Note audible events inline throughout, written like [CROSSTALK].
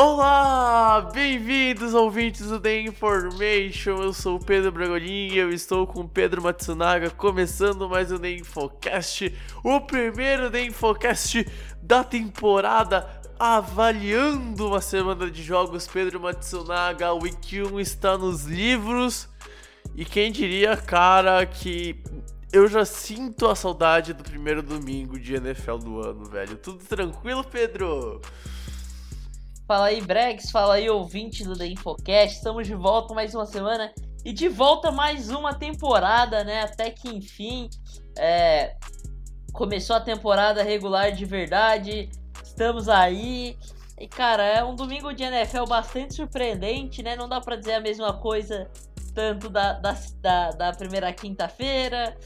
Olá, bem-vindos ouvintes do The Information. Eu sou o Pedro Bragolin e eu estou com o Pedro Matsunaga começando mais um The Infocast, o primeiro The Infocast da temporada. Avaliando uma semana de jogos, Pedro Matsunaga, Week 1 está nos livros. E quem diria, cara, que eu já sinto a saudade do primeiro domingo de NFL do ano, velho. Tudo tranquilo, Pedro? Fala aí, Bregs, fala aí, ouvinte do The Infocast. Estamos de volta mais uma semana e de volta mais uma temporada, né? Até que enfim é, começou a temporada regular de verdade. Estamos aí. E cara, é um domingo de NFL bastante surpreendente, né? Não dá pra dizer a mesma coisa tanto da, da, da, da primeira quinta-feira.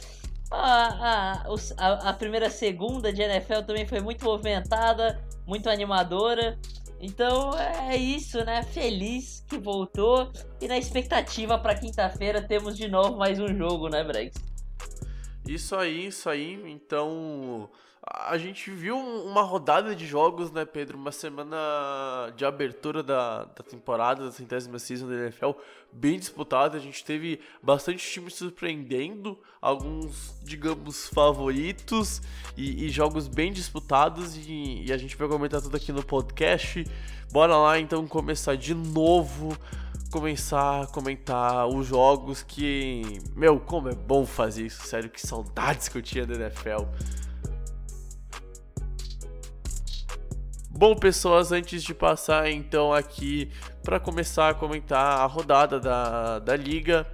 A, a, a, a primeira segunda de NFL também foi muito movimentada, muito animadora. Então é isso, né? Feliz que voltou e na expectativa para quinta-feira temos de novo mais um jogo, né, Bregs? Isso aí, isso aí. Então, a gente viu uma rodada de jogos, né, Pedro? Uma semana de abertura da, da temporada, da centésima season da NFL, bem disputada. A gente teve bastante times surpreendendo, alguns, digamos, favoritos e, e jogos bem disputados. E, e a gente vai comentar tudo aqui no podcast. Bora lá então começar de novo começar a comentar os jogos que. Meu, como é bom fazer isso, sério, que saudades que eu tinha da NFL. Bom, pessoas, antes de passar então aqui para começar a comentar a rodada da, da liga,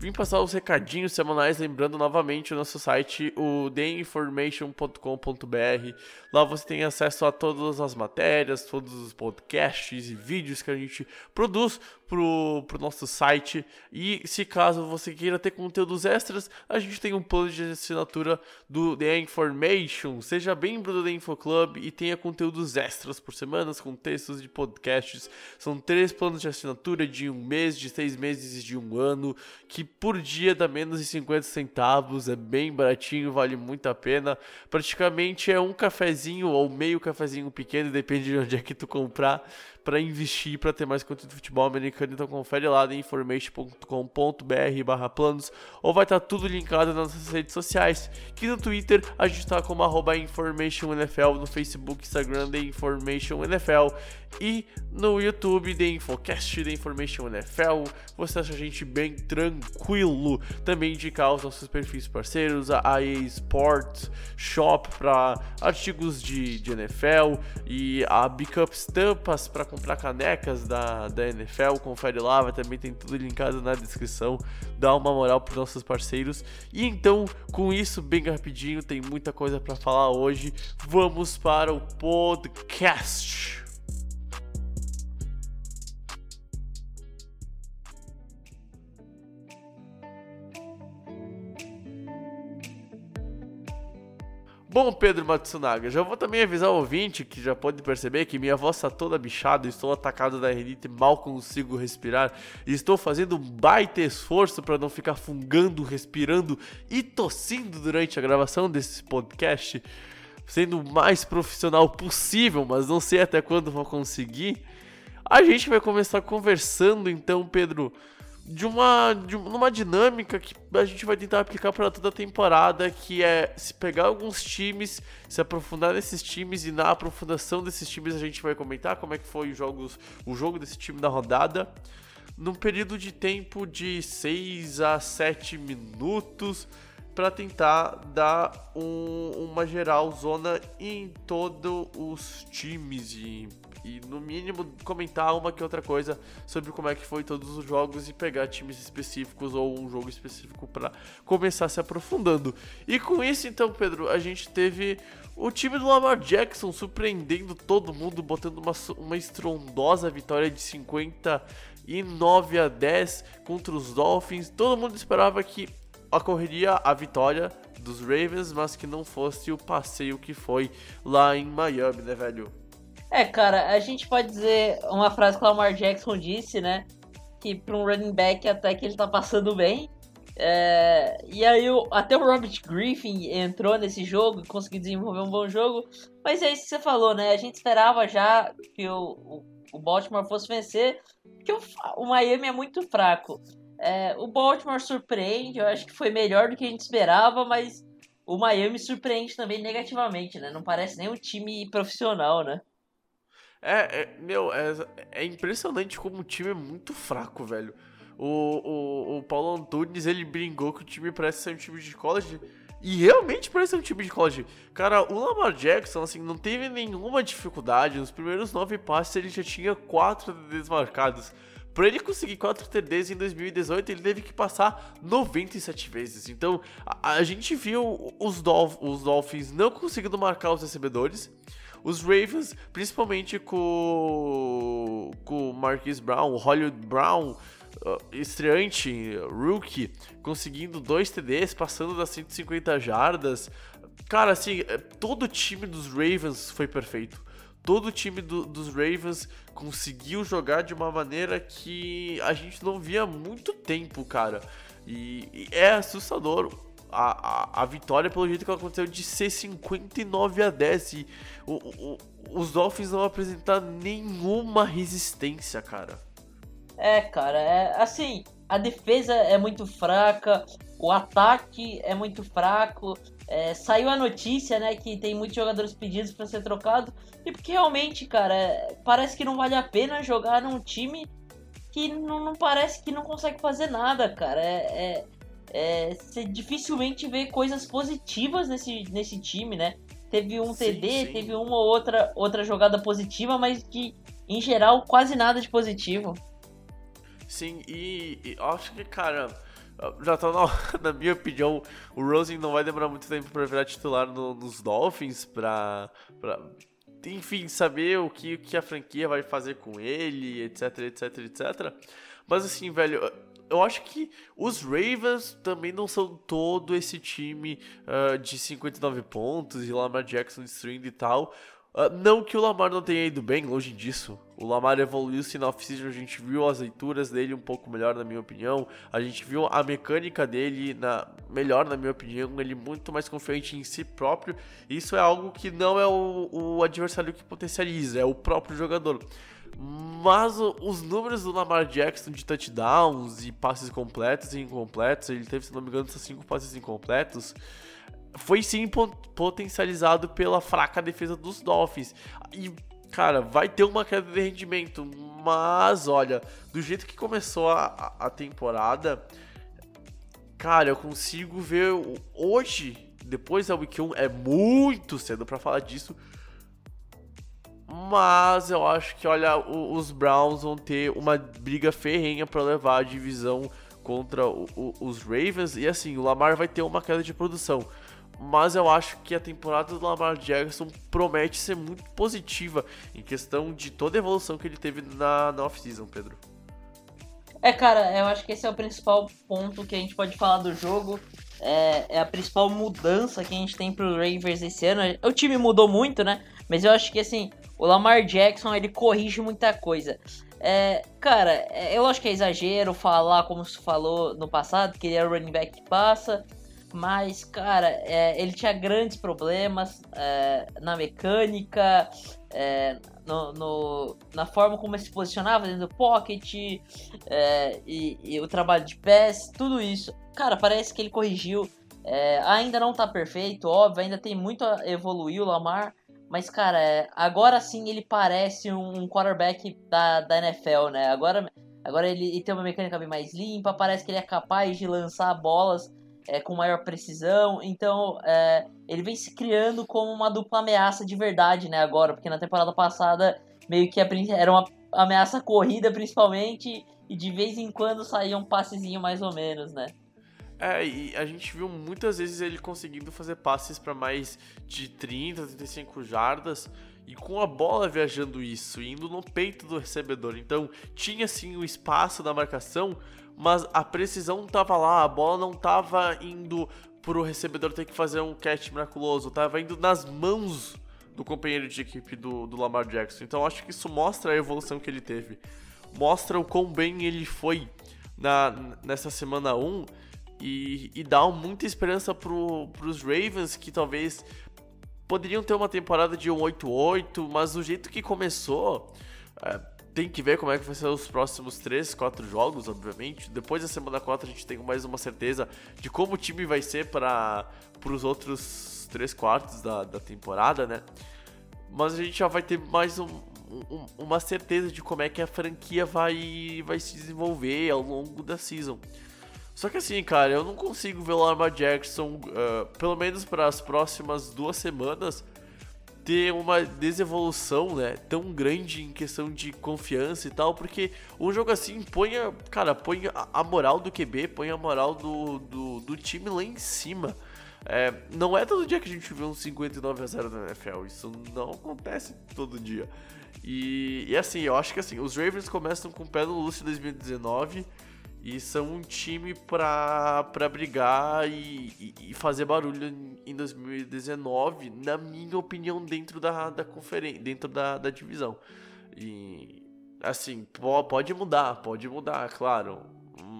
vim passar os recadinhos semanais, lembrando novamente o nosso site, o theinformation.com.br. Lá você tem acesso a todas as matérias, todos os podcasts e vídeos que a gente produz pro, pro nosso site. E se caso você queira ter conteúdos extras, a gente tem um plano de assinatura do The Information. Seja membro do The Info Club e tenha conteúdos extras por semanas com textos de podcasts. São três planos de assinatura de um mês, de seis meses e de um ano, que por dia dá menos de 50 centavos, é bem baratinho, vale muito a pena. Praticamente é um cafezinho ou meio cafezinho pequeno, depende de onde é que tu comprar para investir para ter mais conteúdo de futebol americano. Então confere lá em information.com.br barra planos ou vai estar tudo linkado nas nossas redes sociais. Que no Twitter a gente está como InformationNFL, no Facebook, Instagram The Information NFL e no YouTube The Infocast The Information NFL. Você acha a gente bem tranquilo. Também indicar os nossos perfis parceiros, a EA Sports Shop para artigos de, de NFL e a Big Up Stampas para comprar canecas da, da NFL. Confere lá, vai também tem tudo linkado na descrição. Dá uma moral para nossos parceiros. E então, com isso, bem rapidinho, tem muita coisa para falar hoje. Vamos para o podcast. Bom, Pedro Matsunaga, já vou também avisar o ouvinte que já pode perceber que minha voz está toda bichada, estou atacado da rinite, mal consigo respirar e estou fazendo um baita esforço para não ficar fungando, respirando e tossindo durante a gravação desse podcast, sendo o mais profissional possível, mas não sei até quando vou conseguir. A gente vai começar conversando então, Pedro, de uma, de uma dinâmica que a gente vai tentar aplicar para toda a temporada, que é se pegar alguns times, se aprofundar nesses times e na aprofundação desses times a gente vai comentar como é que foi os jogos, o jogo desse time da rodada. num período de tempo de 6 a 7 minutos para tentar dar um, uma geral zona em todos os times e, e, no mínimo comentar uma que outra coisa sobre como é que foi todos os jogos e pegar times específicos ou um jogo específico para começar se aprofundando. E com isso então, Pedro, a gente teve o time do Lamar Jackson surpreendendo todo mundo, botando uma, uma estrondosa vitória de 59 a 10 contra os Dolphins. Todo mundo esperava que ocorreria a vitória dos Ravens, mas que não fosse o passeio que foi lá em Miami, né, velho? É, cara, a gente pode dizer uma frase que o Lamar Jackson disse, né? Que para um running back até que ele tá passando bem. É, e aí o, até o Robert Griffin entrou nesse jogo e conseguiu desenvolver um bom jogo. Mas é isso que você falou, né? A gente esperava já que o, o, Baltimore fosse vencer, porque o, o Miami é muito fraco. É, o Baltimore surpreende, eu acho que foi melhor do que a gente esperava, mas o Miami surpreende também negativamente, né? Não parece nem um time profissional, né? É, é meu, é, é, impressionante como o time é muito fraco, velho. O, o, o Paulo Antunes, ele brincou que o time parece ser um time de college. E realmente parece ser um time de college. Cara, o Lamar Jackson, assim, não teve nenhuma dificuldade. Nos primeiros nove passes ele já tinha quatro desmarcados. Para ele conseguir 4 TDs em 2018, ele teve que passar 97 vezes. Então, a, a gente viu os, Dolph os Dolphins não conseguindo marcar os recebedores. Os Ravens, principalmente com o Marquis Brown, o Hollywood Brown, uh, estreante, rookie, conseguindo dois TDs, passando das 150 jardas. Cara, assim, é, todo o time dos Ravens foi perfeito todo o time do, dos Ravens conseguiu jogar de uma maneira que a gente não via há muito tempo, cara. E, e é assustador a, a, vitória, pelo jeito que aconteceu, de ser 59 a 10. E o, o, os Dolphins não apresentaram nenhuma resistência, cara. É, cara, é assim, a defesa é muito fraca, o ataque é muito fraco. É, saiu a notícia, né, que tem muitos jogadores pedidos para ser trocado. E porque realmente, cara, é, parece que não vale a pena jogar num time que não, não parece que não consegue fazer nada, cara. É, é, você dificilmente vê coisas positivas nesse, nesse time, né? Teve um sim, TD, sim. teve uma ou outra, outra jogada positiva, mas de, em geral, quase nada de positivo. Sim, e, e acho que, cara, já tá na, [LAUGHS] na minha opinião, o Rosen não vai demorar muito tempo para virar titular no, nos Dolphins, pra, pra, enfim, saber o que, que a franquia vai fazer com ele, etc, etc, etc. Mas assim, velho, eu acho que os Ravens também não são todo esse time uh, de 59 pontos e Lamar Jackson destruindo e tal. Uh, não que o Lamar não tenha ido bem, longe disso. O Lamar evoluiu-se na off-season, a gente viu as leituras dele um pouco melhor, na minha opinião. A gente viu a mecânica dele na, melhor, na minha opinião. Ele muito mais confiante em si próprio. Isso é algo que não é o, o adversário que potencializa, é o próprio jogador. Mas os números do Lamar Jackson de touchdowns e passes completos e incompletos, ele teve, se não me engano, 5 passes incompletos foi sim potencializado pela fraca defesa dos Dolphins. E, cara, vai ter uma queda de rendimento, mas olha, do jeito que começou a, a temporada, cara, eu consigo ver hoje, depois da Week 1, é muito cedo para falar disso. Mas eu acho que, olha, os Browns vão ter uma briga ferrenha para levar a divisão contra os Ravens. E assim, o Lamar vai ter uma queda de produção mas eu acho que a temporada do Lamar Jackson promete ser muito positiva em questão de toda a evolução que ele teve na, na off-season, Pedro. É, cara, eu acho que esse é o principal ponto que a gente pode falar do jogo. É, é a principal mudança que a gente tem pro Ravens esse ano. O time mudou muito, né? Mas eu acho que, assim, o Lamar Jackson, ele corrige muita coisa. É, cara, é, eu acho que é exagero falar como se falou no passado, que ele é o running back que passa. Mas, cara, é, ele tinha grandes problemas é, na mecânica, é, no, no, na forma como ele se posicionava dentro do pocket é, e, e, o trabalho de pés, tudo isso. Cara, parece que ele corrigiu. Ainda não tá perfeito, óbvio, ainda tem muito a evoluir o Lamar. Mas, cara, é, agora sim ele parece um quarterback da, da NFL, né? Agora Agora ele, ele tem uma mecânica bem mais limpa, parece que ele é capaz de lançar bolas é, com maior precisão. Então é, ele vem se criando como uma dupla ameaça de verdade, né? Agora, porque na temporada passada meio que era uma ameaça corrida principalmente e de vez em quando saía um passezinho mais ou menos, né? É, e a gente viu muitas vezes ele conseguindo fazer passes para mais de 30, 35 jardas e com a bola viajando isso, indo no peito do recebedor. Então tinha sim o espaço da marcação, mas a precisão tava lá, a bola não tava indo pro recebedor ter que fazer um catch miraculoso, tava indo nas mãos do companheiro de equipe do, do Lamar Jackson. Então acho que isso mostra a evolução que ele teve. Mostra o quão bem ele foi na, nessa semana 1 e, e dá muita esperança pro, pros Ravens que talvez poderiam ter uma temporada de 1-8-8, mas do jeito que começou, é, tem que ver como é que vai ser os próximos 3, 4 jogos, obviamente. Depois da semana 4 a gente tem mais uma certeza de como o time vai ser para os outros 3 quartos da, da temporada, né? Mas a gente já vai ter mais um, um, uma certeza de como é que a franquia vai, vai se desenvolver ao longo da season. Só que assim, cara, eu não consigo ver o Lamar Jackson, uh, pelo menos para as próximas duas semanas, ter uma desevolução, né, tão grande em questão de confiança e tal, porque um jogo assim põe, a, cara, põe a moral do QB, põe a moral do, do, do time lá em cima. É, não é todo dia que a gente vê um 59 a 0 na NFL, isso não acontece todo dia. E, e assim, eu acho que assim, os Ravens começam com o pé no Lúcio 2019 e são um time pra, pra brigar e, e, e fazer barulho em 2019, na minha opinião, dentro da, da conferência, dentro da, da divisão. E assim, pode mudar, pode mudar, claro.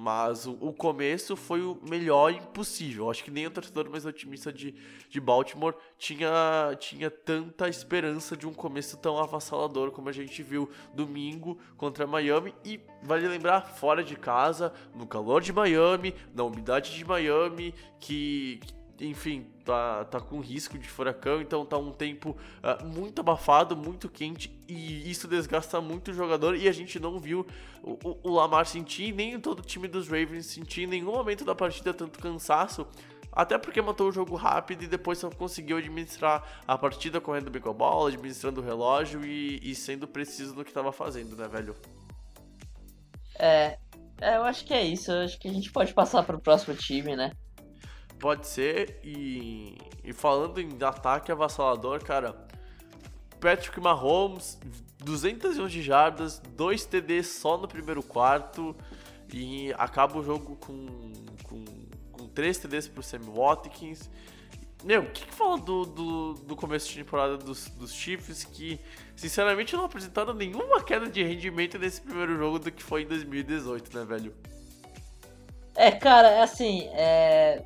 Mas o, o, começo foi o melhor impossível. Acho que nem o torcedor mais otimista de, de Baltimore tinha, tinha tanta esperança de um começo tão avassalador como a gente viu domingo contra Miami. E vale lembrar, fora de casa, no calor de Miami, na umidade de Miami, que, que enfim, tá, tá com risco de furacão, então tá um tempo uh, muito abafado, muito quente e isso desgasta muito o jogador e a gente não viu o, o, Lamar sentir, nem todo o time dos Ravens sentir em nenhum momento da partida tanto cansaço. Até porque matou o jogo rápido e depois só conseguiu administrar a partida correndo bem com a bola, administrando o relógio e, e sendo preciso no que estava fazendo, né, velho? É, é, eu acho que é isso. Eu acho que a gente pode passar para o próximo time, né? Pode ser, e, e falando em ataque avassalador, cara, Patrick Mahomes, 211 de jardas, 2 TDs só no primeiro quarto, e acaba o jogo com, com, com 3 TDs pro Sammy Watkins. Meu, o que, que fala do, do, do, começo de temporada dos, dos Chiefs que, sinceramente, não apresentaram nenhuma queda de rendimento nesse primeiro jogo do que foi em 2018, né, velho? É, cara, é assim, é...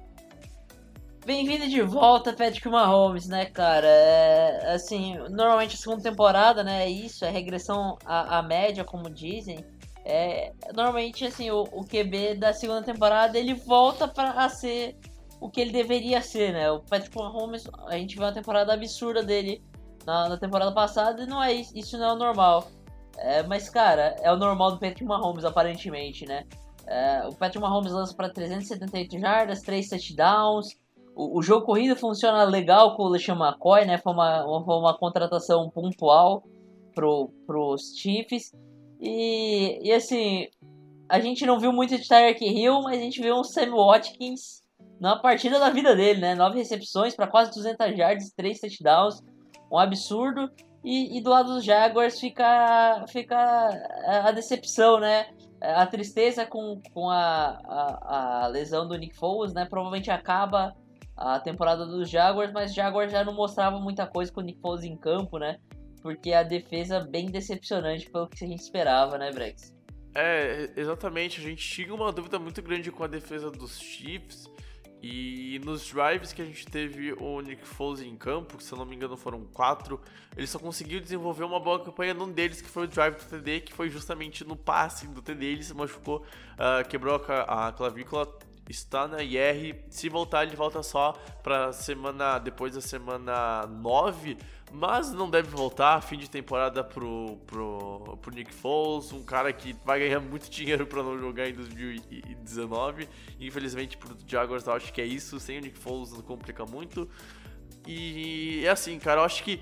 Bem-vindo de volta, Patrick Mahomes, né, cara? É, assim, normalmente a segunda temporada, né, é isso, é regressão à, à média, como dizem. É, normalmente, assim, o, o, QB da segunda temporada, ele volta para ser o que ele deveria ser, né? O Patrick Mahomes, a gente viu uma temporada absurda dele na, na temporada passada e não é isso, isso não é o normal. É, mas, cara, é o normal do Patrick Mahomes, aparentemente, né? É, o Patrick Mahomes lança para 378 jardas, 3 touchdowns, o, jogo corrido funciona legal com o LeSean McCoy, né? Foi uma, foi uma contratação pontual pro, pros Chiefs. E, e assim, a gente não viu muito de Tyreek Hill, mas a gente viu um Sam Watkins na partida da vida dele, né? Nove recepções para quase 200 yards, três touchdowns, um absurdo. E, e, do lado dos Jaguars fica, fica a decepção, né? A tristeza com, com a, a, a lesão do Nick Foles, né? Provavelmente acaba a temporada dos Jaguars, mas Jaguars já não mostrava muita coisa com o Nick Foles em campo, né? Porque a defesa bem decepcionante pelo que a gente esperava, né, Brex? É, exatamente. A gente tinha uma dúvida muito grande com a defesa dos Chiefs. E nos drives que a gente teve o Nick Foles em campo, que se eu não me engano foram quatro, ele só conseguiu desenvolver uma boa campanha num deles, que foi o drive do TD, que foi justamente no passe do TD, ele se machucou, uh, quebrou a, a clavícula, está na IR. Se voltar, ele volta só para semana depois da semana 9. mas não deve voltar. Fim de temporada pro, pro, pro Nick Foles, um cara que vai ganhar muito dinheiro para não jogar em 2019. Infelizmente, pro Jaguars, eu acho que é isso. Sem o Nick Foles não complica muito. E é assim, cara, eu acho que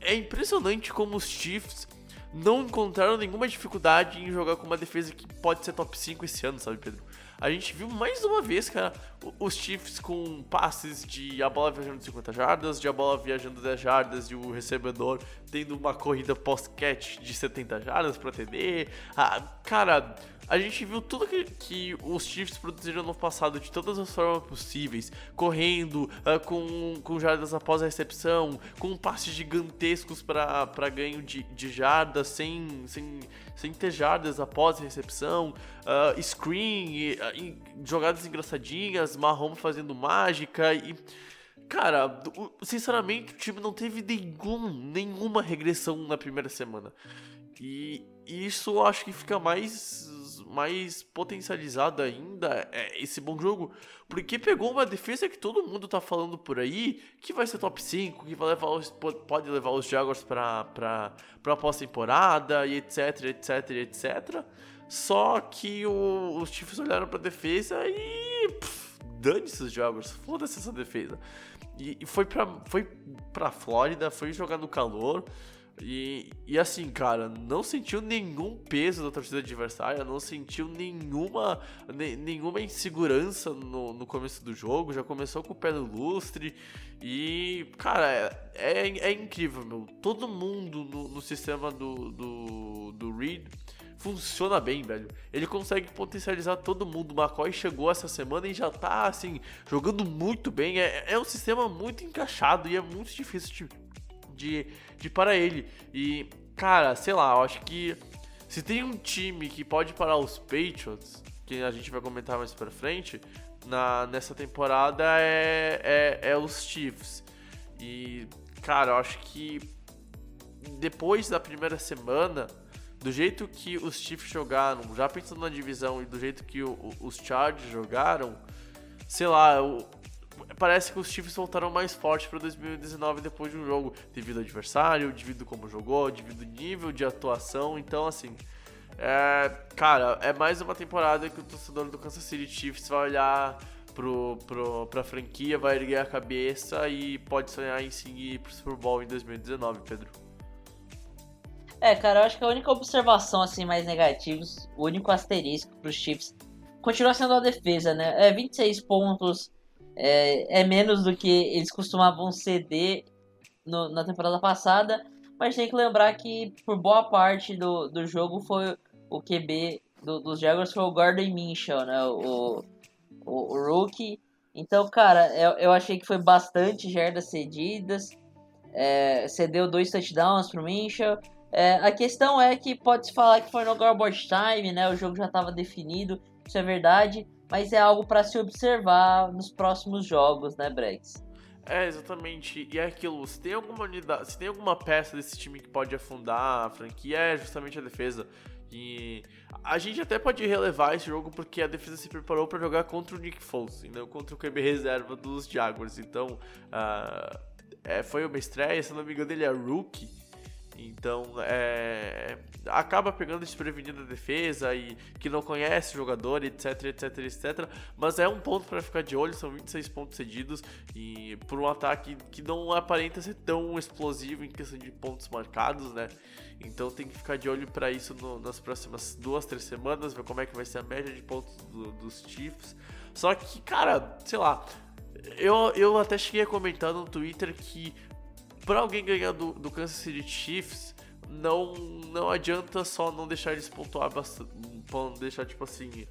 é impressionante como os Chiefs não encontraram nenhuma dificuldade em jogar com uma defesa que pode ser top 5 esse ano, sabe, Pedro? A gente viu mais uma vez, cara, os Chiefs com passes de a bola viajando 50 jardas, de a bola viajando 10 jardas e o recebedor tendo uma corrida post-catch de 70 jardas para TD. Ah, cara, a gente viu tudo que, que os Chiefs produziram no passado de todas as formas possíveis, correndo, uh, com, com jardas após a recepção, com passes gigantescos para ganho de, de jardas, sem, sem, sem ter jardas após a recepção, uh, screen, uh, jogadas engraçadinhas, Mahomes fazendo mágica e. Cara, sinceramente, o time não teve nenhum, nenhuma regressão na primeira semana. E isso eu acho que fica mais mais potencializado ainda é esse bom jogo, porque pegou uma defesa que todo mundo tá falando por aí, que vai ser top 5, que vai levar os, pode levar os Jaguars pra, pra, pra pós-temporada, e etc, etc, etc. Só que o, os Chiefs olharam pra defesa e. Dane-se os Jaguars, foda-se essa defesa. E, e, foi, pra, foi pra Flórida, foi jogar no calor. E, e assim, cara, não sentiu nenhum peso da torcida adversária, não sentiu nenhuma, ne, nenhuma insegurança no, no começo do jogo, já começou com o pé no lustre. E, cara, é, é, é incrível, meu. Todo mundo no, no sistema do, do, do Reed funciona bem, velho. Ele consegue potencializar todo mundo. O McCoy chegou essa semana e já tá, assim, jogando muito bem. É, é um sistema muito encaixado e é muito difícil de de, de parar ele. E, cara, sei lá, eu acho que se tem um time que pode parar os Patriots, que a gente vai comentar mais pra frente, na, nessa temporada é, é, é os Chiefs. E, cara, eu acho que depois da primeira semana, do jeito que os Chiefs jogaram, já pensando na divisão e do jeito que o, os Chargers jogaram, sei lá, parece que os Chiefs voltaram mais fortes para 2019 depois de um jogo, devido ao adversário, devido como jogou, devido ao nível de atuação. Então, assim, é, cara, é mais uma temporada que o torcedor do Kansas City Chiefs vai olhar pro, pro, pra franquia, vai erguer a cabeça e pode sonhar em seguir pro Super Bowl em 2019, Pedro. É, cara, eu acho que a única observação assim mais negativa, o único asterisco pros Chiefs continua sendo a defesa, né? É 26 pontos é, é menos do que eles costumavam ceder no, na temporada passada, mas tem que lembrar que por boa parte do, do jogo foi o QB do, dos Jaguars foi o Gordon Minshew, né? O, o, o rookie. Então, cara, eu, eu achei que foi bastante jardas cedidas. É, cedeu dois touchdowns pro Minshew. É, a questão é que pode-se falar que foi no garbage time, né? O jogo já estava definido, isso é verdade mas é algo para se observar nos próximos jogos, né, Brex? É, exatamente. E é aquilo, se tem alguma unidade, se tem alguma peça desse time que pode afundar a franquia, é justamente a defesa. E a gente até pode relevar esse jogo porque a defesa se preparou para jogar contra o Nick Foles, e não contra o QB reserva dos Jaguars. Então, uh, é, foi uma estreia, se não me engano, ele é rookie. Então, é, acaba pegando desprevenido a defesa e que não conhece o jogador, etc, etc, etc. Mas é um ponto para ficar de olho, são 26 pontos cedidos e por um ataque que não aparenta ser tão explosivo em questão de pontos marcados, né? Então tem que ficar de olho para isso no, nas próximas duas, três semanas, ver como é que vai ser a média de pontos do, dos Chiefs. Só que, cara, sei lá, eu, eu até cheguei a comentar no Twitter que para alguém ganhar do, do Kansas City Chiefs, não, não adianta só não deixar eles pontuar bastante. Deixar, tipo assim.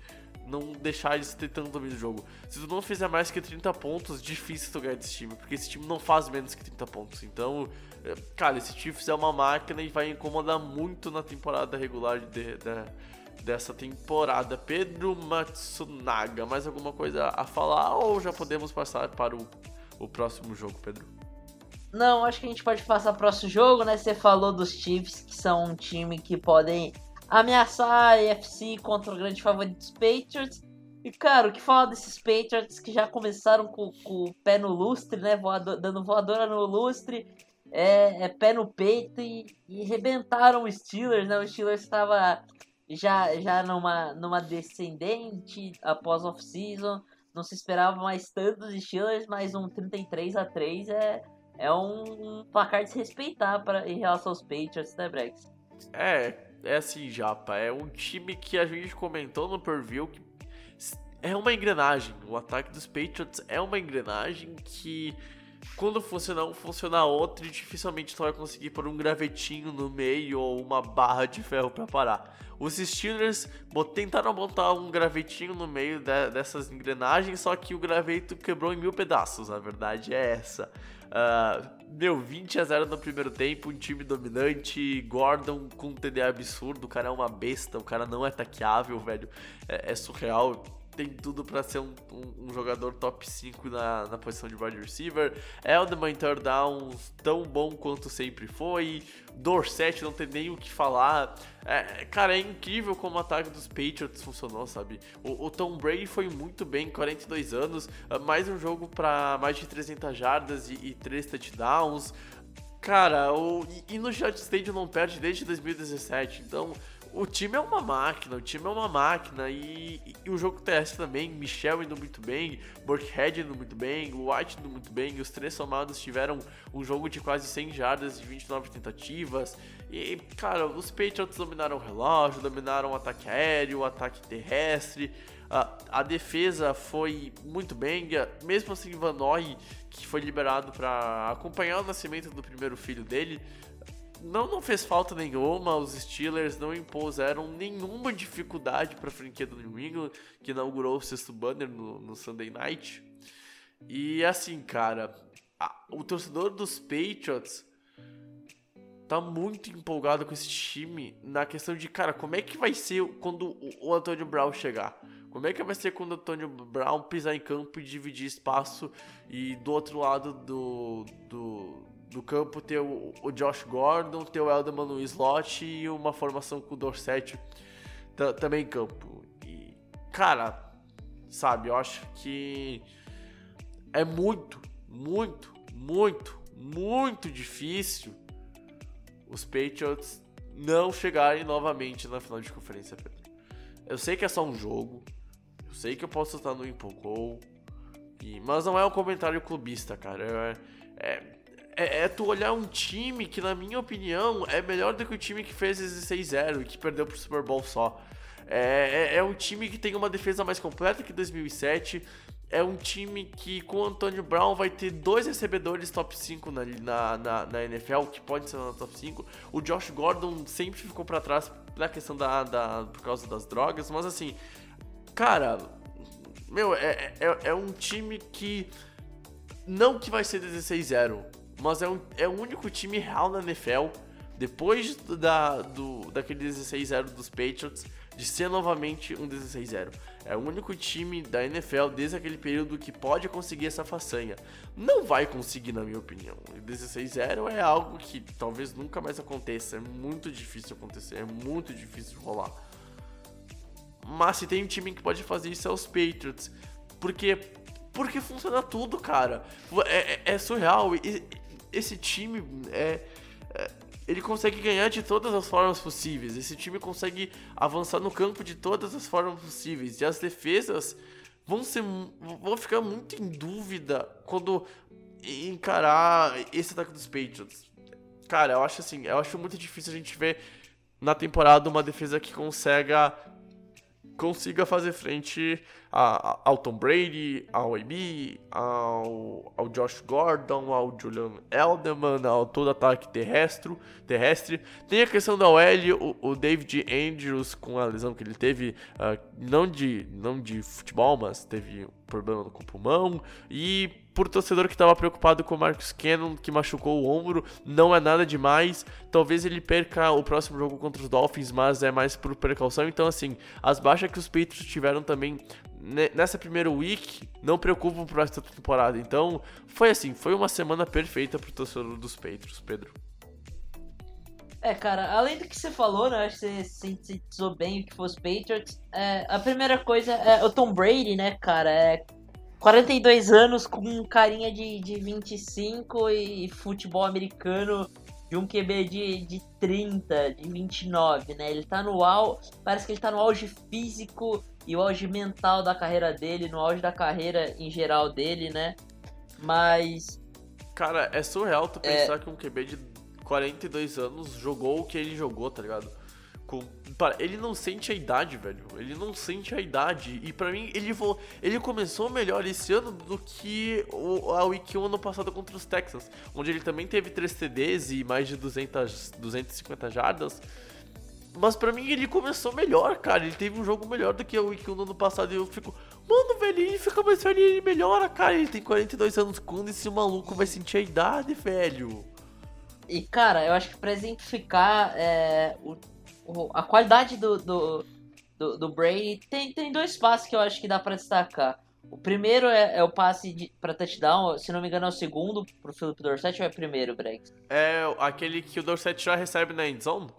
Não deixar eles ter tanto domínio do jogo. Se tu não fizer mais que 30 pontos, difícil tu ganhar desse time. Porque esse time não faz menos que 30 pontos. Então, é, cara, esse Chiefs é uma máquina e vai incomodar muito na temporada regular de, de, dessa temporada. Pedro Matsunaga, mais alguma coisa a falar ou já podemos passar para o, o próximo jogo, Pedro? Não, acho que a gente pode passar pro próximo jogo, né? Você falou dos Chiefs, que são um time que podem ameaçar a AFC contra o grande favorito dos Patriots. E, cara, o que fala desses Patriots que já começaram com, com o pé no lustre, né? Voador, dando voadora no lustre. é, é pé no peito e, e rebentaram o Steelers, né? O Steelers estava já, já numa, numa descendente após off-season, não se esperava mais tantos Steelers, mas um 33 a 3 é, é um, placar de se respeitar pra, em relação aos Patriots, né, Brex? É, é assim, Japa, é um time que a gente comentou no Perview que é uma engrenagem. O ataque dos Patriots é uma engrenagem que quando funcionar um, funcionar outro, e dificilmente tu vai conseguir pôr um gravetinho no meio ou uma barra de ferro para parar. Os Steelers tentaram botar um gravetinho no meio de, dessas engrenagens, só que o graveto quebrou em mil pedaços, a verdade é essa. Uh, deu 20 a 0 no primeiro tempo, um time dominante, Gordon com um TD absurdo, o cara é uma besta, o cara não é taqueável, velho, é, é surreal tem tudo para ser um, um, um, jogador top 5 na, na posição de wide receiver. Elderman third downs tão bom quanto sempre foi. Dorset não tem nem o que falar. É, cara, é incrível como o ataque dos Patriots funcionou, sabe? O, o Tom Brady foi muito bem, 42 anos, mais um jogo para mais de 300 jardas e, e 3 touchdowns. Cara, o, e, e no Jet Stadium não perde desde 2017, então o time é uma máquina, o time é uma máquina e, e, o jogo terrestre também, Michel indo muito bem, Burkhead indo muito bem, White indo muito bem, os três somados tiveram um jogo de quase 100 jardas de 29 tentativas. E, cara, os Patriots dominaram o relógio, dominaram o ataque aéreo, o ataque terrestre. A, a defesa foi muito bem, mesmo assim, Van Noy, que foi liberado para acompanhar o nascimento do primeiro filho dele, não, não fez falta nenhuma, os Steelers não impuseram nenhuma dificuldade para a franquia do New England, que inaugurou o sexto banner no, no Sunday Night. E assim, cara, a, o torcedor dos Patriots tá muito empolgado com esse time na questão de, cara, como é que vai ser quando o, o Brown chegar? Como é que vai ser quando o Antônio Brown pisar em campo e dividir espaço e do outro lado do, do do campo ter o, o Josh Gordon, ter o Elderman no slot e uma formação com o Dorset também em campo. E, cara, sabe, eu acho que é muito, muito, muito, muito difícil os Patriots não chegarem novamente na final de conferência, Pedro. Eu sei que é só um jogo, eu sei que eu posso estar no empolgou, mas não é um comentário clubista, cara. É, é, é, é, tu olhar um time que, na minha opinião, é melhor do que o time que fez 16-0 e que perdeu pro Super Bowl só. É, é, é, um time que tem uma defesa mais completa que 2007. É um time que, com o Antônio Brown, vai ter dois recebedores top 5 na, na, na, na NFL, que pode ser na top 5. O Josh Gordon sempre ficou para trás na questão da, da, por causa das drogas, mas assim, cara, meu, é, é, é um time que não que vai ser 16-0, mas é, um, é o único time real na NFL, depois da, do, daquele 16-0 dos Patriots, de ser novamente um 16-0. É o único time da NFL desde aquele período que pode conseguir essa façanha. Não vai conseguir, na minha opinião. 16-0 é algo que talvez nunca mais aconteça. É muito difícil acontecer, é muito difícil rolar. Mas se tem um time que pode fazer isso é os Patriots. Porque porque funciona tudo, cara. É, é, é surreal. E, esse time é, é, ele consegue ganhar de todas as formas possíveis. Esse time consegue avançar no campo de todas as formas possíveis. E as defesas vão ser vão ficar muito em dúvida quando encarar esse ataque dos Patriots. Cara, eu acho assim, eu acho muito difícil a gente ver na temporada uma defesa que consiga consiga fazer frente a, ao Tom Brady, ao AB, ao, ao Josh Gordon, ao Julian Elderman, ao todo ataque terrestre. terrestre. Tem a questão da OL, o, o David Andrews com a lesão que ele teve, uh, não, de, não de futebol, mas teve um problema com o pulmão. E por torcedor que estava preocupado com o Marcus Cannon, que machucou o ombro, não é nada demais. Talvez ele perca o próximo jogo contra os Dolphins, mas é mais por precaução. Então, assim, as baixas que os Patriots tiveram também nessa primeira week não preocupam para esta temporada. Então, foi assim, foi uma semana perfeita para o torcedor dos Patriots, Pedro. É, cara, além do que você falou, né, acho que você sintetizou bem o que foi os Patriots. É, a primeira coisa é o Tom Brady, né, cara, é, 42 anos com um carinha de, de 25 e futebol americano de um QB de, de 30, de 29, né? Ele tá no auge, parece que ele tá no auge físico e o auge mental da carreira dele, no auge da carreira em geral dele, né? Mas. Cara, é surreal tu pensar é... que um QB de 42 anos jogou o que ele jogou, tá ligado? Com, ele não sente a idade, velho. Ele não sente a idade. E para mim, ele, vo, ele começou melhor esse ano do que o, a Week 1 ano passado contra os Texans. Onde ele também teve 3 TDs e mais de 200, 250 jardas. Mas para mim, ele começou melhor, cara. Ele teve um jogo melhor do que a Week 1 no ano passado. E eu fico, mano, velho, ele fica mais velho e ele melhora, cara. Ele tem 42 anos. Quando esse maluco vai sentir a idade, velho? E, cara, eu acho que pra exemplificar é, o a qualidade do, do, do, do, Brady tem, tem dois passes que eu acho que dá para destacar. O primeiro é, é o passe pra touchdown, se não me engano é o segundo pro Philip Dorsett ou é o primeiro, Brex? É aquele que o Dorsett já recebe na endzone?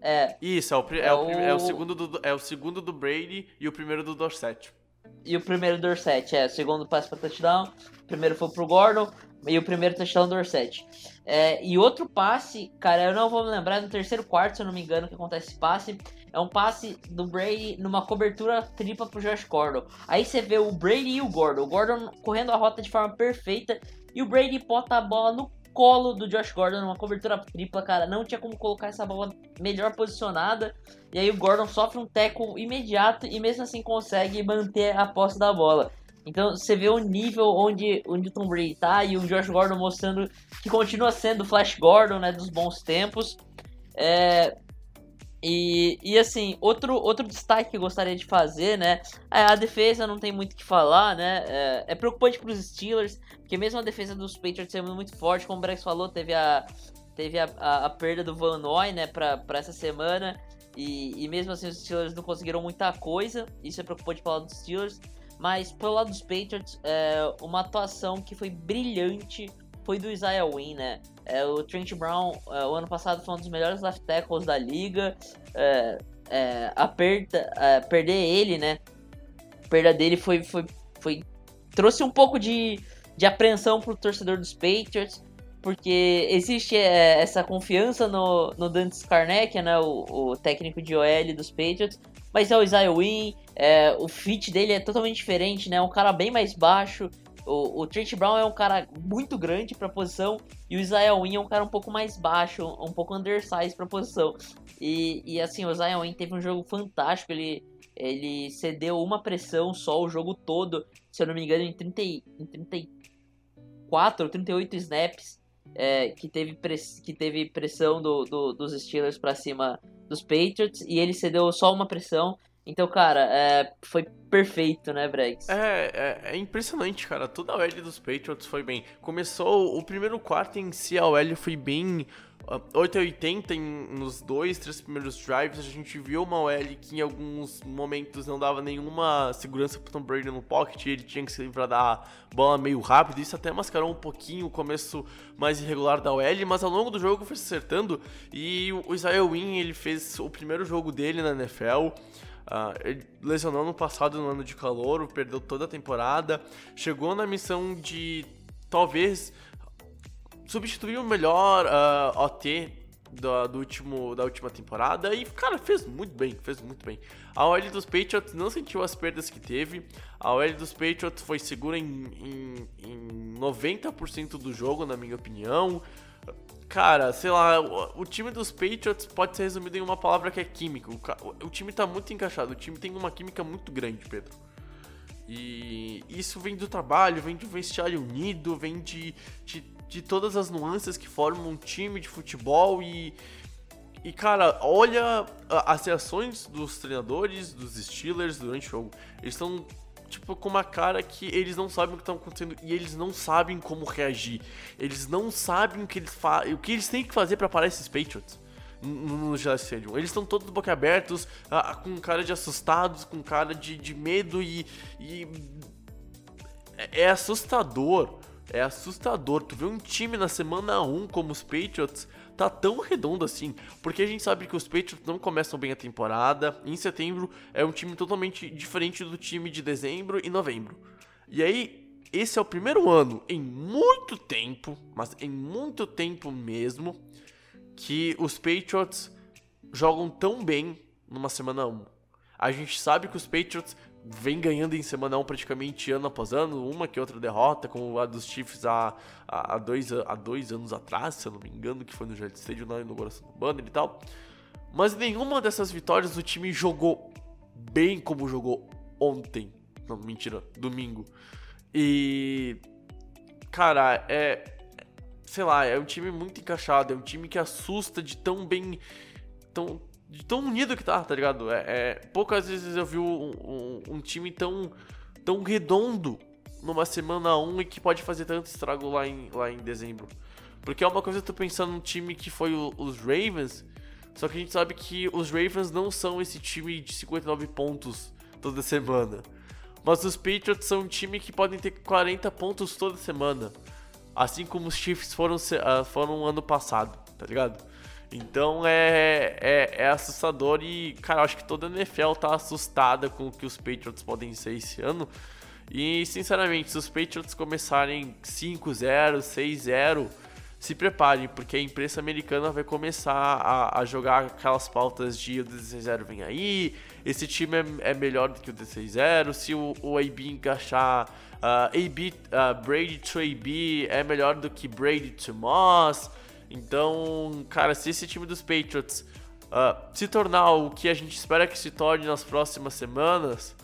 É. Isso, é o, é, é, o, é o, segundo do, é o segundo do Brady e o primeiro do Dorsett. E o primeiro do Dorsett, é. O segundo passe pra touchdown, o primeiro foi pro Gordon e o primeiro touchdown do Dorsett. É, e outro passe, cara, eu não vou me lembrar, no terceiro quarto, se eu não me engano, que acontece esse passe. É um passe do Brady numa cobertura tripla pro Josh Gordon. Aí você vê o Brady e o Gordon. O Gordon correndo a rota de forma perfeita. E o Brady bota a bola no colo do Josh Gordon numa cobertura tripla, cara. Não tinha como colocar essa bola melhor posicionada. E aí o Gordon sofre um teco imediato e mesmo assim consegue manter a posse da bola. Então você vê o nível onde, onde o Tom Brady tá e o Josh Gordon mostrando que continua sendo o Flash Gordon, né, dos bons tempos. É, e, e assim, outro, outro destaque que eu gostaria de fazer, né? É, a defesa não tem muito o que falar, né? É, é preocupante para os Steelers, porque mesmo a defesa dos Patriots sendo muito forte, como o Brex falou, teve a, teve a, a, a perda do Van Noy, né, para essa semana. E, e mesmo assim os Steelers não conseguiram muita coisa. Isso é preocupante para lado dos Steelers. Mas pelo lado dos Patriots, é, uma atuação que foi brilhante foi do Isaiah Wynn, né? É, o Trent Brown, é, o ano passado, foi um dos melhores left tackles da liga. É, é a perda, é, perder ele, né? A perda dele foi, foi, foi trouxe um pouco de, de apreensão pro torcedor dos Patriots, porque existe essa confiança no, no Dante Skarnek, né? O, o técnico de OL dos Patriots, mas é o Isaiah Wynn, é, o fit dele é totalmente diferente, né? É um cara bem mais baixo. O, o Trent Brown é um cara muito grande para posição e o Isaiah Wynn é um cara um pouco mais baixo, um pouco undersized para posição. E, e assim, o Isaiah Wynn teve um jogo fantástico, ele, ele cedeu uma pressão só o jogo todo, se eu não me engano, em, 30, em 34 ou 38 snaps, é, que, teve press, que teve pressão do, do, dos Steelers para cima dos Patriots, e ele cedeu só uma pressão. Então, cara, é, foi perfeito, né, Bregs? É, é, é, impressionante, cara. Toda a OL dos Patriots foi bem. Começou o primeiro quarto em si, a OL foi bem 880 nos dois, três primeiros drives, a gente viu uma OL que em alguns momentos não dava nenhuma segurança pro Tom Brady no pocket, ele tinha que se livrar da bola meio rápido, isso até mascarou um pouquinho o começo mais irregular da OL, mas ao longo do jogo foi se acertando e o Isaiah Wynn, ele fez o primeiro jogo dele na NFL, Uh, ele lesionou no passado, no ano de calor, perdeu toda a temporada. Chegou na missão de talvez substituir o melhor uh, OT do, do, último, da última temporada e, cara, fez muito bem, fez muito bem. A OL dos Patriots não sentiu as perdas que teve, a OL dos Patriots foi segura em, em, em 90% do jogo, na minha opinião. Cara, sei lá, o, o, time dos Patriots pode ser resumido em uma palavra que é química. O, o time tá muito encaixado, o time tem uma química muito grande, Pedro. E isso vem do trabalho, vem de um vestiário unido, vem de, de de todas as nuances que formam um time de futebol e. E cara, olha as reações dos treinadores, dos Steelers durante o jogo. Eles estão tipo com uma cara que eles não sabem o que está acontecendo e eles não sabem como reagir. Eles não sabem o que eles o que eles têm que fazer para parar esses Patriots no, no Gillette Stadium. Eles estão todos boca abertos, com cara de assustados, com cara de, de medo e, e é, é assustador é assustador. Tu vê um time na semana 1 como os Patriots tá tão redondo assim, porque a gente sabe que os Patriots não começam bem a temporada. Em setembro é um time totalmente diferente do time de dezembro e novembro. E aí, esse é o primeiro ano em muito tempo, mas em muito tempo mesmo, que os Patriots jogam tão bem numa semana 1. A gente sabe que os Patriots vem ganhando em semana 1 praticamente ano após ano, uma que outra derrota, como a dos Chiefs há, há, dois, há dois anos atrás, se eu não me engano, que foi no Jet Stadium na inauguração do banner e tal. Mas nenhuma dessas vitórias o time jogou bem como jogou ontem. Não, mentira, domingo. E. Cara, é. Sei lá, é um time muito encaixado, é um time que assusta de tão bem. Tão, de tão unido que tá, tá ligado? É, é poucas vezes eu vi um, um, um, time tão, tão redondo numa semana 1 e que pode fazer tanto estrago lá em, lá em dezembro. Porque é uma coisa eu tô pensando num time que foi o, os Ravens, só que a gente sabe que os Ravens não são esse time de 59 pontos toda semana. Mas os Patriots são um time que podem ter 40 pontos toda semana. Assim como os Chiefs foram, uh, foram ano passado, tá ligado? Então é, é, é, assustador e, cara, acho que toda a NFL tá assustada com o que os Patriots podem ser esse ano. E, sinceramente, se os Patriots começarem 5-0, 6-0, se preparem, porque a imprensa americana vai começar a, a jogar aquelas pautas de o 16-0 vem aí, esse time é, é, melhor do que o 16-0, se o, o AB encaixar uh, AB, uh, Brady to AB é melhor do que Brady to Moss. Então, cara, se esse time dos Patriots uh, se tornar o que a gente espera que se torne nas próximas semanas,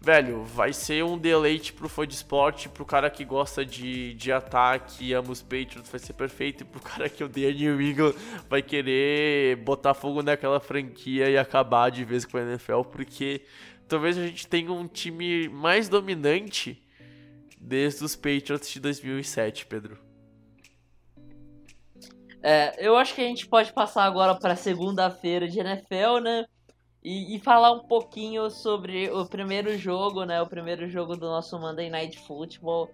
velho, vai ser um deleite pro fã de esporte, pro cara que gosta de, de ataque e ama os Patriots, vai ser perfeito, e pro [LAUGHS] cara que odeia New England vai querer botar fogo naquela franquia e acabar de vez com a NFL, porque talvez a gente tenha um time mais dominante desde os Patriots de 2007, Pedro. É, eu acho que a gente pode passar agora para segunda-feira de NFL, né? E, e, falar um pouquinho sobre o primeiro jogo, né? O primeiro jogo do nosso Monday Night Football.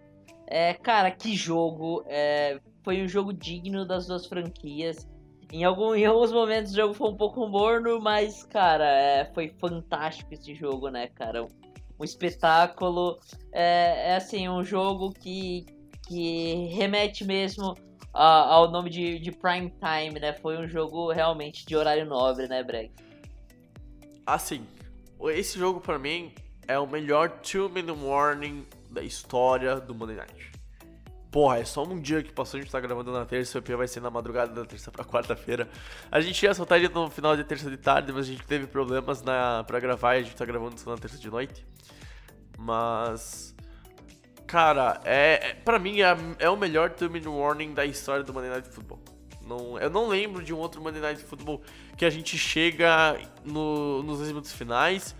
É, cara, que jogo! É, foi um jogo digno das duas franquias. Em, algum, em alguns momentos o jogo foi um pouco morno, mas, cara, é, foi fantástico esse jogo, né, cara? Um, espetáculo. É, é assim, um jogo que, que remete mesmo ao nome de, de prime time, né? Foi um jogo realmente de horário nobre, né, Breg? Assim, esse jogo para mim é o melhor two-minute warning da história do Monday Night. Porra, é só um dia que passou, a gente tá gravando na terça, o EP vai ser na madrugada da terça pra [LAUGHS] quarta-feira. A gente ia soltar ele no final de terça de tarde, mas a gente teve problemas na, pra gravar e a gente tá gravando só na terça de noite. Mas Cara, é, é para mim é, é, o melhor minute warning da história do Monday Night Football. Não, eu não lembro de um outro Monday Night Football que a gente chega no, nos minutos finais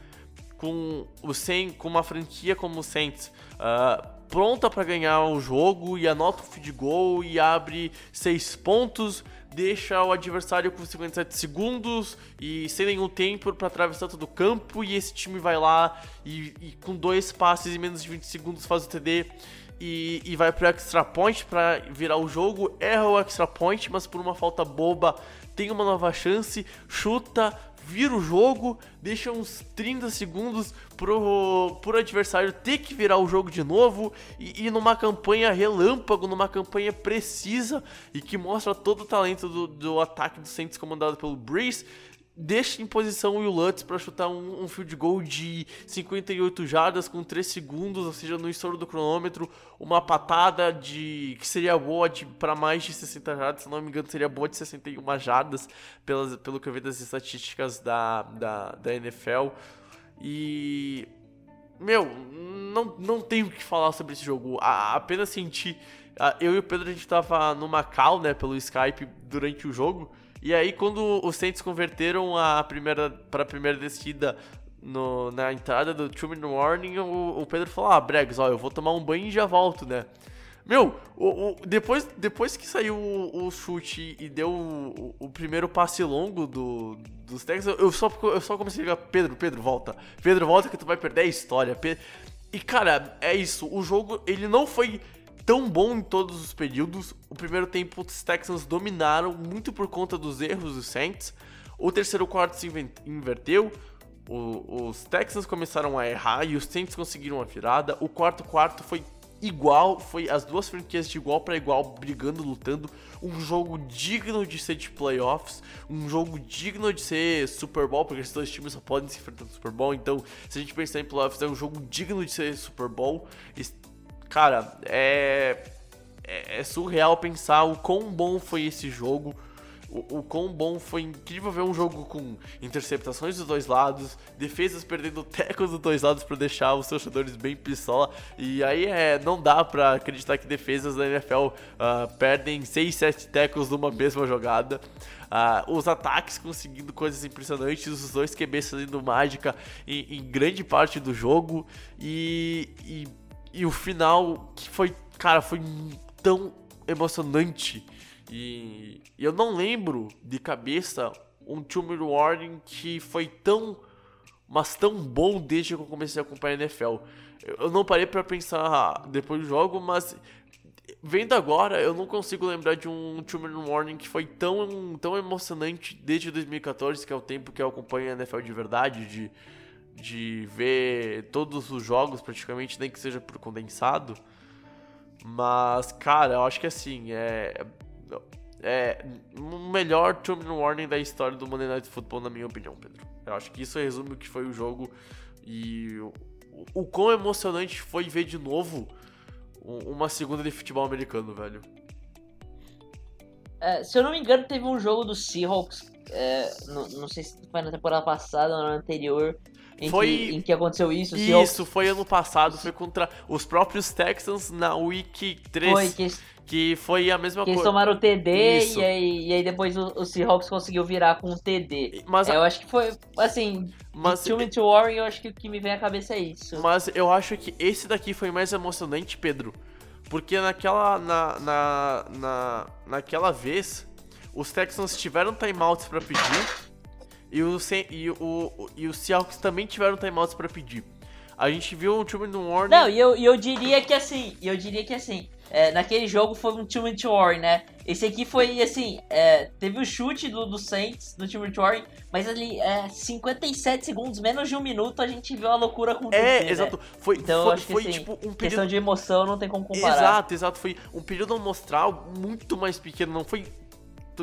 com o Saints, com uma franquia como o Saints uh, pronta para ganhar o jogo e anota o feed goal e abre seis pontos deixa o adversário com 57 segundos e sem nenhum tempo para atravessar todo o campo e esse time vai lá e, e, com dois passes em menos de 20 segundos faz o TD e, e vai pro extra point para virar o jogo, erra o extra point, mas por uma falta boba tem uma nova chance, chuta, vira o jogo, deixa uns 30 segundos pro, pro adversário ter que virar o jogo de novo e, e numa campanha relâmpago, numa campanha precisa e que mostra todo o talento do, do ataque do Saints comandado pelo Breeze deixa em posição o Lutz para chutar um, um, field goal de 58 jardas com 3 segundos, ou seja, no estouro do cronômetro, uma patada de que seria boa para mais de 60 jardas, se não me engano, seria boa de 61 jardas, pelas, pelo que eu vi das estatísticas da, da, da NFL. E. Meu, não, não tenho o que falar sobre esse jogo. A, apenas senti. A, eu e o Pedro a gente tava numa call, né, pelo Skype durante o jogo. E aí, quando os Saints converteram a primeira para a primeira descida no, na entrada do Two Minute Warning, o, o, Pedro falou: Ah, Bregs, ó, eu vou tomar um banho e já volto, né? Meu, o, o, depois, depois que saiu o, chute e deu o, primeiro passe longo do, dos Texans, eu só, eu só comecei a ligar: Pedro, Pedro, volta. Pedro, volta que tu vai perder a história. E cara, é isso. O jogo, ele não foi tão bom em todos os períodos. O primeiro tempo os Texans dominaram muito por conta dos erros dos Saints. O terceiro quarto se inverteu. O, os Texans começaram a errar e os Saints conseguiram a virada. O quarto quarto foi igual, foi as duas franquias de igual para igual, brigando, lutando. Um jogo digno de ser de playoffs, um jogo digno de ser Super Bowl, porque esses dois times só podem se enfrentar no Super Bowl. Então, se a gente pensar em playoffs, é um jogo digno de ser Super Bowl. Cara, é, é, é surreal pensar o quão bom foi esse jogo o, o quão bom foi incrível ver um jogo com interceptações dos dois lados, defesas perdendo tecos dos dois lados para deixar os torcedores bem pistola. E aí é, não dá para acreditar que defesas da NFL uh, ah, perdem 6, 7 tecos numa mesma jogada. Uh, os ataques conseguindo coisas impressionantes, os dois QBs fazendo mágica em, em grande parte do jogo. E, e, e o final que foi, cara, foi tão emocionante e, eu não lembro de cabeça um Tomb Warning que foi tão, mas tão bom desde que eu comecei a acompanhar a NFL. Eu não parei para pensar depois do jogo, mas vendo agora, eu não consigo lembrar de um Tomb Warning que foi tão, tão emocionante desde 2014, que é o tempo que eu acompanho a NFL de verdade, de, de ver todos os jogos praticamente, nem que seja por condensado. Mas, cara, eu acho que assim, é, é o melhor Tomb Warning da história do Monday Night Football, na minha opinião, Pedro. Eu acho que isso resume o que foi o jogo e o, o quão emocionante foi ver de novo uma segunda de futebol americano, velho. É, se eu não me engano, teve um jogo do Seahawks, é, não, não sei se foi na temporada passada ou na anterior, em, foi... que, em que aconteceu isso. Isso, foi ano passado, foi contra os próprios Texans na Week 3. Foi, que que foi a mesma coisa. Eles tomaram o TD e aí, e aí, depois o, o, Seahawks conseguiu virar com o TD. Mas, é, eu acho que foi, assim, mas, de to Warren, eu acho que o que me vem à cabeça é isso. Mas eu acho que esse daqui foi mais emocionante, Pedro. Porque naquela, na, na, na, naquela vez, os Texans tiveram timeouts para pedir e o, e, o, e os Seahawks também tiveram timeouts para pedir. A gente viu um time no Warning... Não, e eu, eu diria que assim, eu diria que assim, é, naquele jogo foi um Team Warring, né? Esse aqui foi assim: é, teve o chute do, do Saints, do Team Warring, mas ali, é, 57 segundos, menos de um minuto, a gente viu a loucura acontecer. É, né? exato. Foi, então, foi, acho que, foi assim, tipo um período. Questão de emoção não tem como comparar. Exato, exato. Foi um período amostral muito mais pequeno, não foi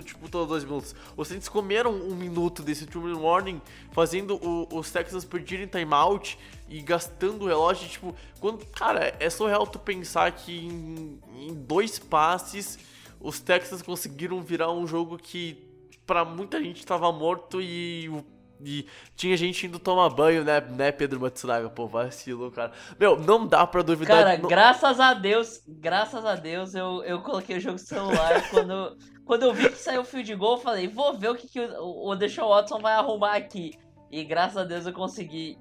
todos dois minutos. Os Saints comeram um minuto desse two minute warning, fazendo o, os Texans perderem timeout e gastando o relógio. Tipo, quando, cara, é surreal tu pensar que em, em dois passes os Texans conseguiram virar um jogo que para muita gente tava morto e o e tinha gente indo tomar banho, né, né Pedro Matsunaga? Pô, vacilou, cara. Meu, não dá pra duvidar. Cara, não... graças a Deus, graças a Deus, eu, eu coloquei o jogo celular [LAUGHS] quando, quando eu vi que saiu o field goal, eu falei, vou ver o que, que o, o Deshaun Watson vai arrumar aqui. E graças a Deus eu consegui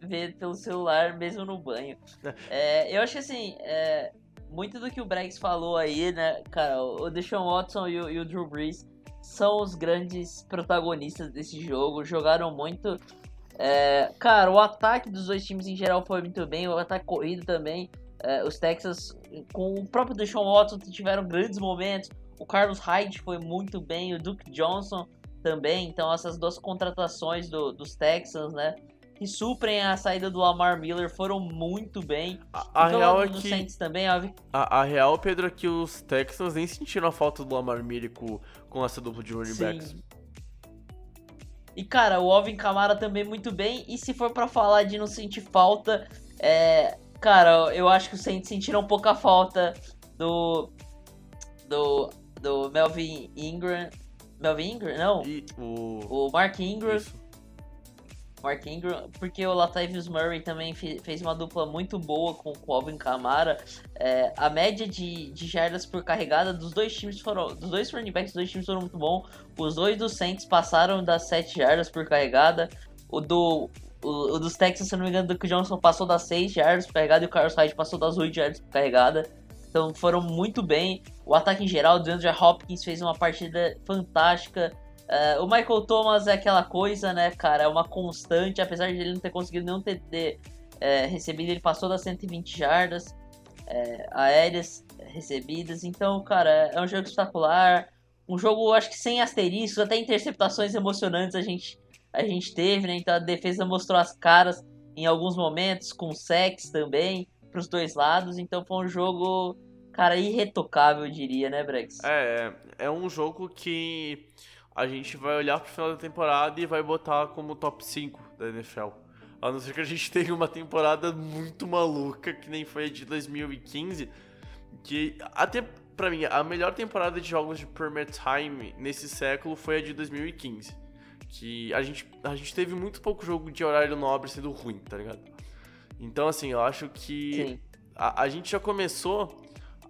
ver pelo celular, mesmo no banho. É, eu acho que assim, é, muito do que o Bregs falou aí, né, cara, o Deshaun Watson e o, e o Drew Brees são os grandes protagonistas desse jogo, jogaram muito. É, cara, o ataque dos dois times em geral foi muito bem, o ataque corrido também. É, os Texas, com o próprio Deshaun Watson, tiveram grandes momentos. O Carlos Hyde foi muito bem, o Duke Johnson também. Então, essas duas contratações do, dos Texans, né? Que suprem a saída do Lamar Miller foram muito bem. A, a real é que. Saints também, a, a, real, Pedro, é que os Texans nem sentiram a falta do Lamar Miller com, com essa dupla de running backs. E cara, o Alvin Kamara também muito bem. E se for para falar de não sentir falta, é, cara, eu acho que os Saints sentiram pouca falta do do do Melvin Ingram. Melvin Ingram? Não. E o... o Mark Ingram. Isso. Mark Ingram, porque o Latavius Murray também fez uma dupla muito boa com, o Alvin Kamara. É, a média de, de jardas por carregada dos dois times foram. Dos dois running backs dos dois times foram muito bom. Os dois do Saints passaram das 7 jardas por carregada. O do. O, o dos Texans, se não me engano, do que Johnson passou das 6 jardas por carregada e o Carlos Hyde passou das 8 jardas por carregada. Então foram muito bem. O ataque em geral, o DeAndre Hopkins fez uma partida fantástica. Uh, o Michael Thomas é aquela coisa, né, cara? É uma constante. Apesar de ele não ter conseguido nenhum TD é, recebido, ele passou das 120 jardas. é, aéreas recebidas. Então, cara, é um jogo espetacular. Um jogo, acho que sem asteriscos, até interceptações emocionantes a gente, a gente teve, né? Então a defesa mostrou as caras em alguns momentos, com sex também, para os dois lados. Então foi um jogo, cara, irretocável, eu diria, né, Brex? É, é um jogo que a gente vai olhar pro final da temporada e vai botar como top 5 da NFL. A não ser que a gente [LAUGHS] tenha uma temporada muito maluca, que nem foi a de 2015, que até pra mim, a melhor temporada de jogos de Premier Time nesse século foi a de 2015. Que a gente, a gente teve muito pouco jogo de horário nobre sendo ruim, tá ligado? Então, assim, eu acho que a, a, gente já começou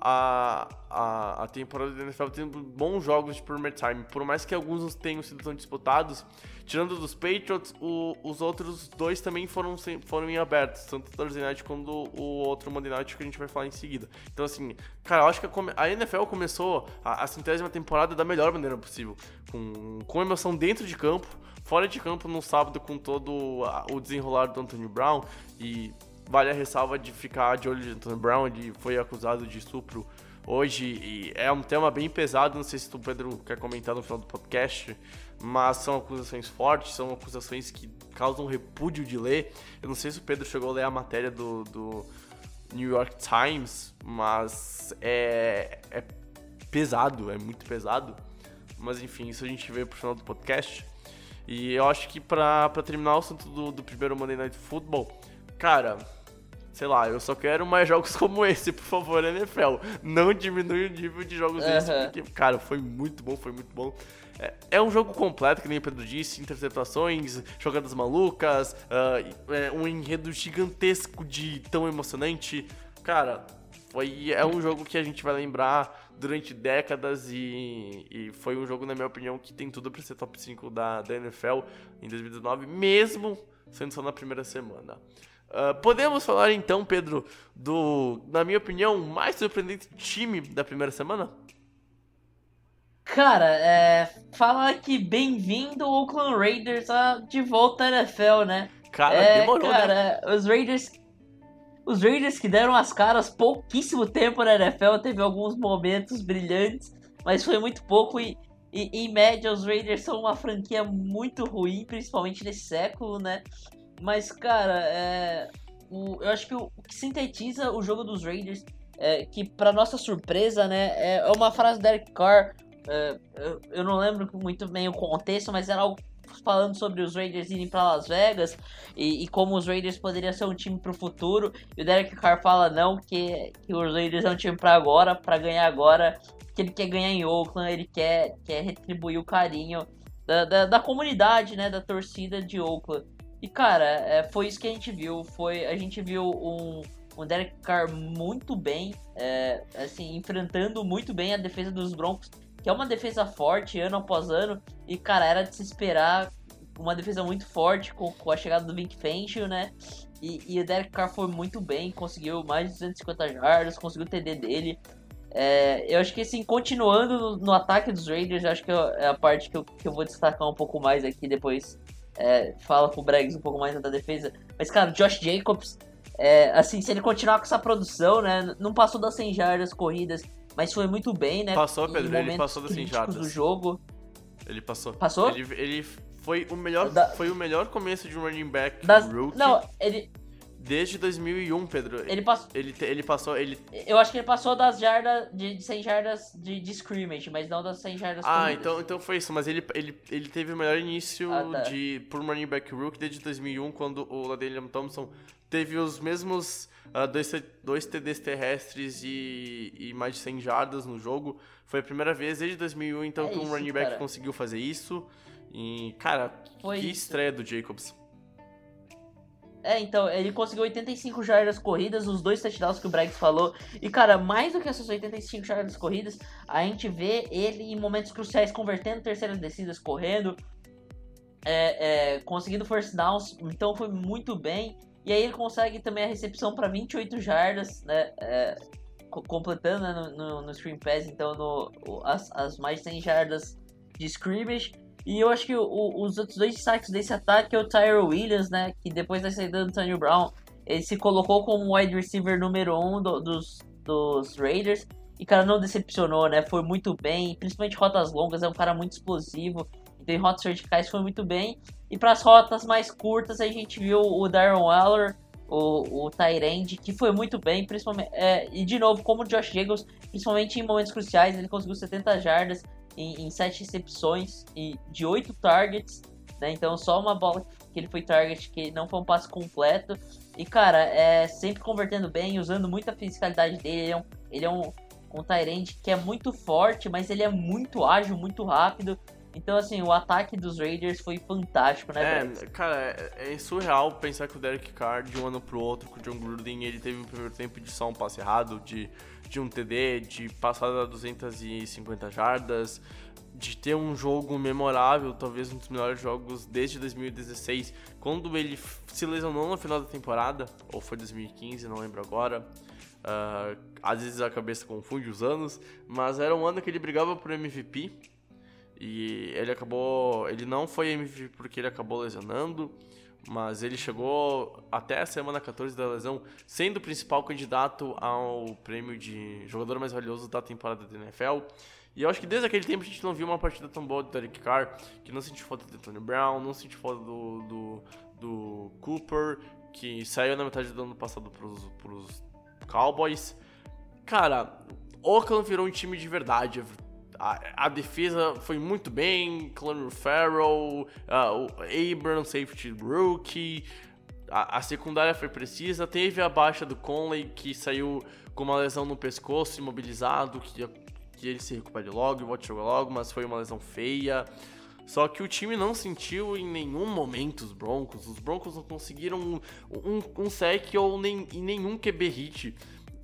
a, a, a temporada da NFL tendo bons jogos de Premier Time. Por mais que alguns tenham sido tão disputados, tirando dos Patriots, o, os outros dois também foram, foram em abertos, tanto o Thursday Night quanto o outro Monday Night que a gente vai falar em seguida. Então, assim, cara, eu acho que a, a NFL começou a, a centésima temporada da melhor maneira possível, com, com emoção dentro de campo, fora de campo no sábado com todo o desenrolar do Anthony Brown e vale a ressalva de ficar de olho de Anthony Brown, ele foi acusado de estupro hoje e é um tema bem pesado, não sei se o Pedro quer comentar no final do podcast, mas são acusações fortes, são acusações que causam repúdio de ler. Eu não sei se o Pedro chegou a ler a matéria do, do New York Times, mas é, é pesado, é muito pesado. Mas enfim, isso a gente vê pro final do podcast. E eu acho que pra terminar o assunto do, do primeiro Monday Night Football, cara, sei lá, eu só quero mais jogos [LAUGHS] como esse, por favor, NFL. Não diminui o nível de jogos uhum. esse, porque, cara, foi muito bom, foi muito bom. É, é um jogo completo, que nem o Pedro disse, interceptações, jogadas malucas, uh, é um enredo gigantesco de tão emocionante. Cara, foi, é um jogo que a gente vai lembrar durante décadas e, e foi um jogo, na minha opinião, que tem tudo para ser top 5 da, da NFL em 2019, mesmo sendo só na primeira semana. Uh, podemos falar então, Pedro, do, na minha opinião, mais surpreendente time da primeira semana? Cara, é, fala que bem-vindo Oakland Raiders a, de volta à NFL, né? Cara, é, demorou, né? cara, né? Os Raiders, os Raiders que deram as caras pouquíssimo tempo na NFL, teve alguns momentos brilhantes, mas foi muito pouco e, e em média os Raiders são uma franquia muito ruim, principalmente nesse século, né? Mas, cara, é, o, eu acho que o, o, que sintetiza o jogo dos Raiders, é, que para nossa surpresa, né, é, é uma frase do Derek Carr. É, eu, eu, não lembro muito bem o contexto, mas era algo falando sobre os Raiders irem para Las Vegas e, e, como os Raiders poderiam ser um time para o futuro. E o Derek Carr fala não, que, que os Raiders é um time para agora, para ganhar agora, que ele quer ganhar em Oakland, ele quer, quer retribuir o carinho da, da, da comunidade, né, da torcida de Oakland. E, cara, é, foi isso que a gente viu. Foi, a gente viu um, um Derek Carr muito bem, é, assim, enfrentando muito bem a defesa dos Broncos, que é uma defesa forte ano após ano. E, cara, era de se esperar uma defesa muito forte com, com a chegada do Vic Fangio, né? E, e, o Derek Carr foi muito bem, conseguiu mais de 250 jardas, conseguiu o TD dele. É, eu acho que assim, continuando no, no, ataque dos Raiders, acho que é a parte que eu, que eu vou destacar um pouco mais aqui depois é, fala com o Bregs um pouco mais da defesa. Mas, cara, o Josh Jacobs, é, assim, se ele continuar com essa produção, né? Não passou das 100 jardas corridas, mas foi muito bem, né? Passou, Pedro, ele passou das 100 jardas. do jogo. Ele passou. Passou? Ele, ele foi, o melhor, da... foi o melhor começo de um running back das... rookie. Não, ele... Desde 2001, Pedro. Ele passou. Ele, ele passou. Ele... Eu acho que ele passou das jardas. De 100 jardas de, de scrimmage, mas não das 100 jardas Ah, então, então foi isso. Mas ele, ele, ele teve o melhor início ah, tá. de, por running back rookie desde 2001, quando o Ladelian Thompson teve os mesmos uh, dois, dois TDs terrestres e, e mais de 100 jardas no jogo. Foi a primeira vez desde 2001, então, é que um running back cara. conseguiu fazer isso. E, cara, foi que isso. estreia do Jacobs. É, então, ele conseguiu 85 jardas corridas, os dois touchdowns que o Braggs falou. E, cara, mais do que essas 85 jardas corridas, a gente vê ele em momentos cruciais convertendo terceiras descidas, correndo, é, é, conseguindo first downs. Então, foi muito bem. E aí ele consegue também a recepção para 28 jardas, né? É, completando né, no, no, no Screen Pass, então, no, as, as mais 100 jardas de scrimmage. E eu acho que o, os outros dois destaques desse ataque é o Tyre Williams, né? Que depois da saída do Antonio Brown, ele se colocou como wide receiver número um do, dos, dos Raiders. E, cara, não decepcionou, né? Foi muito bem, principalmente rotas longas, é um cara muito explosivo. Então, em rotas verticais foi muito bem. E para as rotas mais curtas, a gente viu o Darren Waller, o, o Tyrande, que foi muito bem, principalmente. É, e de novo, como o Josh Jacobs, principalmente em momentos cruciais, ele conseguiu 70 jardas em, em 7 recepções e de 8 targets. Né? Então, só uma bola que ele foi target, que não foi um passe completo. E, cara, é sempre convertendo bem, usando muita fisicalidade dele. Ele é um, ele é um, um Tyrande que é muito forte, mas ele é muito ágil, muito rápido. Então, assim, o ataque dos Raiders foi fantástico, né, É, cara, é, é surreal pensar que o Derek Carr, de um ano pro outro, com o John Gruden, ele teve um primeiro tempo de só um passe errado, de, de um TD, de passar a 250 jardas, de ter um jogo memorável, talvez um dos melhores jogos desde 2016, quando ele se lesionou no final da temporada, ou foi 2015, não lembro agora. Uh, às vezes a cabeça confunde os anos, mas era um ano que ele brigava por MVP e ele acabou. Ele não foi MVP porque ele acabou lesionando, mas ele chegou até a semana 14 da lesão sendo o principal candidato ao prêmio de jogador mais valioso da temporada da NFL. E eu acho que desde aquele tempo a gente não viu uma partida tão boa do Derek Carr, que não sentiu falta do Tony Brown, não sentiu falta do, do, do, Cooper, que saiu na metade do ano passado pros, pros Cowboys. Cara, Oakland virou um time de verdade. A, a defesa foi muito bem, Connor Farrell, uh, o Abram, safety rookie. A, a, secundária foi precisa. Teve a baixa do Conley, que saiu com uma lesão no pescoço, imobilizado, que que ele se recupere logo a jogar logo, mas foi uma lesão feia. Só que o time não sentiu em nenhum momento os Broncos. Os Broncos não conseguiram um, um, um sec ou nem, nenhum QB hit.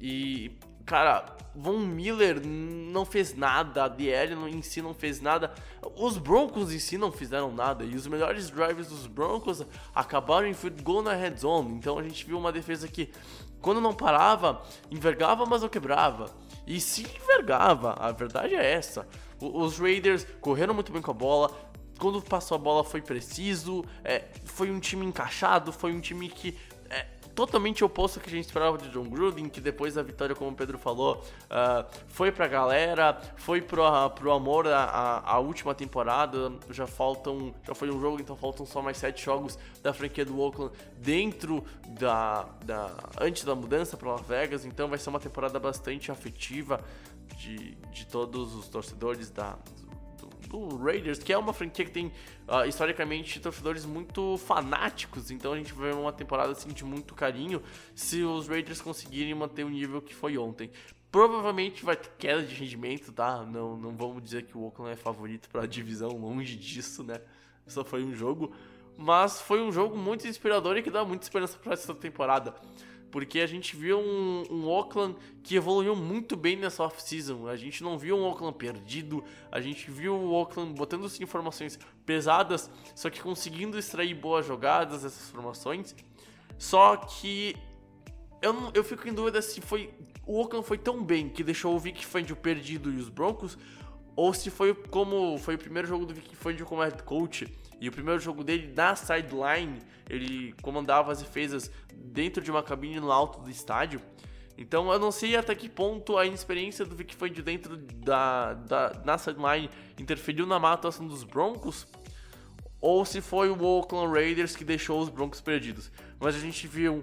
E, cara, Von Miller não fez nada, a DL em si não fez nada. Os Broncos em si não fizeram nada. E os melhores drives dos Broncos acabaram em field goal na red zone. Então a gente viu uma defesa que, quando não parava, envergava, mas não quebrava e se envergava. A verdade é essa. Os Raiders correram muito bem com a bola. Quando passou a bola foi preciso. É, foi um time encaixado. Foi um time que totalmente oposto ao que a gente esperava de John Gruden, que depois da vitória, como o Pedro falou, uh, foi pra galera, foi pro, uh, pro amor a, a, última temporada. Já faltam. Já foi um jogo, então faltam só mais sete jogos da franquia do Oakland dentro da. da antes da mudança para Las Vegas. Então vai ser uma temporada bastante afetiva de, de todos os torcedores da, do Raiders, que é uma franquia que tem uh, historicamente torcedores muito fanáticos, então a gente vai ver uma temporada assim de muito carinho se os Raiders conseguirem manter o nível que foi ontem. Provavelmente vai ter queda de rendimento, tá? Não, não vamos dizer que o Oakland é favorito para a divisão, longe disso, né? Só foi um jogo, mas foi um jogo muito inspirador e que dá muita esperança para essa temporada porque a gente viu um, um Oakland que evoluiu muito bem nessa off-season. A gente não viu um Oakland perdido, a gente viu o Oakland botando informações pesadas, só que conseguindo extrair boas jogadas dessas formações. Só que eu, não, eu fico em dúvida se foi o Oakland foi tão bem que deixou o Vic Fangio perdido e os Broncos, ou se foi como foi o primeiro jogo do Vic Fangio como head coach e o primeiro jogo dele na sideline, ele comandava as defesas dentro de uma cabine no alto do estádio. Então eu não sei até que ponto a inexperiência do Vic Fangio dentro da, da na sideline interferiu na má atuação dos Broncos ou se foi o Oakland Raiders que deixou os Broncos perdidos. Mas a gente viu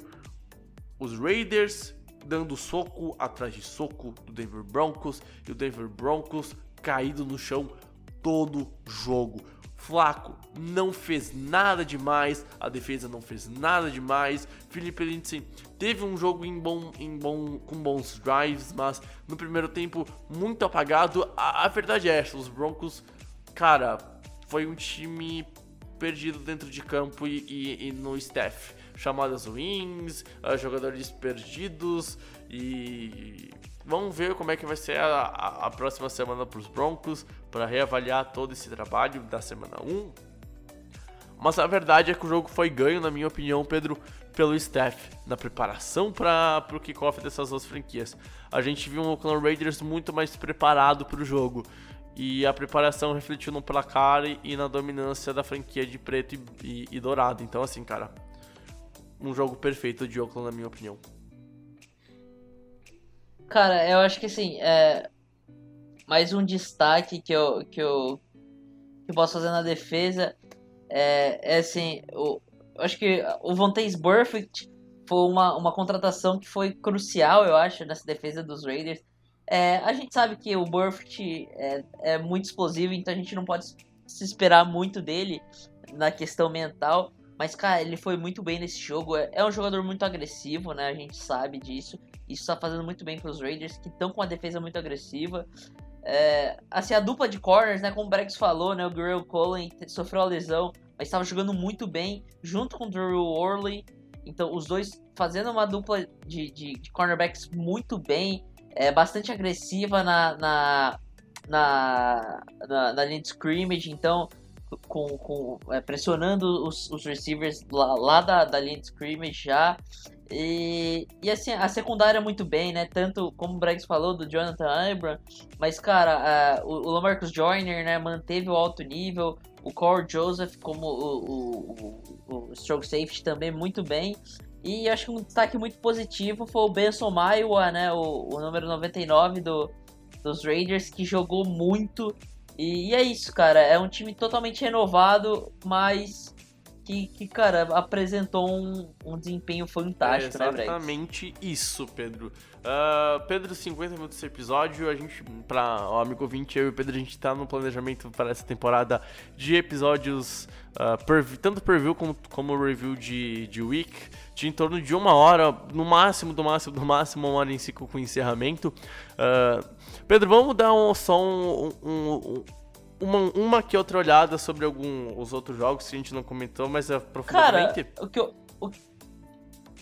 os Raiders dando soco atrás de soco do Denver Broncos e o Denver Broncos caído no chão todo jogo. Flaco não fez nada demais, a defesa não fez nada demais. Felipe Lindsay teve um jogo em bom, em bom, com bons drives, mas no primeiro tempo muito apagado. A, a verdade é essa, os Broncos, cara, foi um time perdido dentro de campo e, e, e no staff. Chamadas ruins, uh, jogadores perdidos e Vamos ver como é que vai ser a, a, a próxima semana para os Broncos, para reavaliar todo esse trabalho da semana 1. Mas a verdade é que o jogo foi ganho, na minha opinião, Pedro, pelo staff, na preparação para o kickoff dessas duas franquias. A gente viu um Oakland Raiders muito mais preparado para o jogo. E a preparação refletiu no placar e na dominância da franquia de preto e, e, e dourado. Então, assim, cara, um jogo perfeito de Oakland, na minha opinião. Cara, eu acho que assim, é... mais um destaque que eu, que eu, que eu posso fazer na defesa é, é assim, eu acho que o Vontaze Burfict foi uma, uma contratação que foi crucial, eu acho, nessa defesa dos Raiders. É, a gente sabe que o Burfict é, é muito explosivo, então a gente não pode se esperar muito dele na questão mental. Mas, cara, ele foi muito bem nesse jogo. É, é um jogador muito agressivo, né? A gente sabe disso. Isso tá fazendo muito bem pros Raiders, que estão com uma defesa muito agressiva. É, assim, a dupla de corners, né? Como o Brex falou, né? O Gurrell Cullen sofreu a lesão, mas estava jogando muito bem, junto com o Drew Worley. Então, os dois fazendo uma dupla de, de, de cornerbacks muito bem, é, bastante agressiva na, na, na, na, na linha de scrimmage. Então, com, com é, pressionando os, os receivers lá, lá da, da linha de scrimmage já. E, e assim, a secundária muito bem, né? Tanto como o Bregs falou do Jonathan Abram, mas cara, o, o Lamarcus Joyner, né, manteve o alto nível, o Corey Joseph como o, o, o, o stroke safety também muito bem. E acho que um destaque muito positivo foi o Benson Maiwa, né, o, o número 99 do, dos Raiders, que jogou muito e, e, é isso, cara. É um time totalmente renovado, mas que, que cara, apresentou um, um desempenho fantástico, é Exatamente isso, Pedro. Uh, Pedro, 50 minutos desse episódio. A gente, pra o amigo 20, eu e o Pedro, a gente tá no planejamento para essa temporada de episódios, uh, per, tanto preview como, como review de, de week, de em torno de uma hora, no máximo, do máximo, do máximo, uma hora em ciclo com encerramento. Uh, Pedro, vamos dar um, só um, um, uma, uma que outra olhada sobre alguns os outros jogos que a gente não comentou, mas aprofundadamente. Cara, o que eu, o,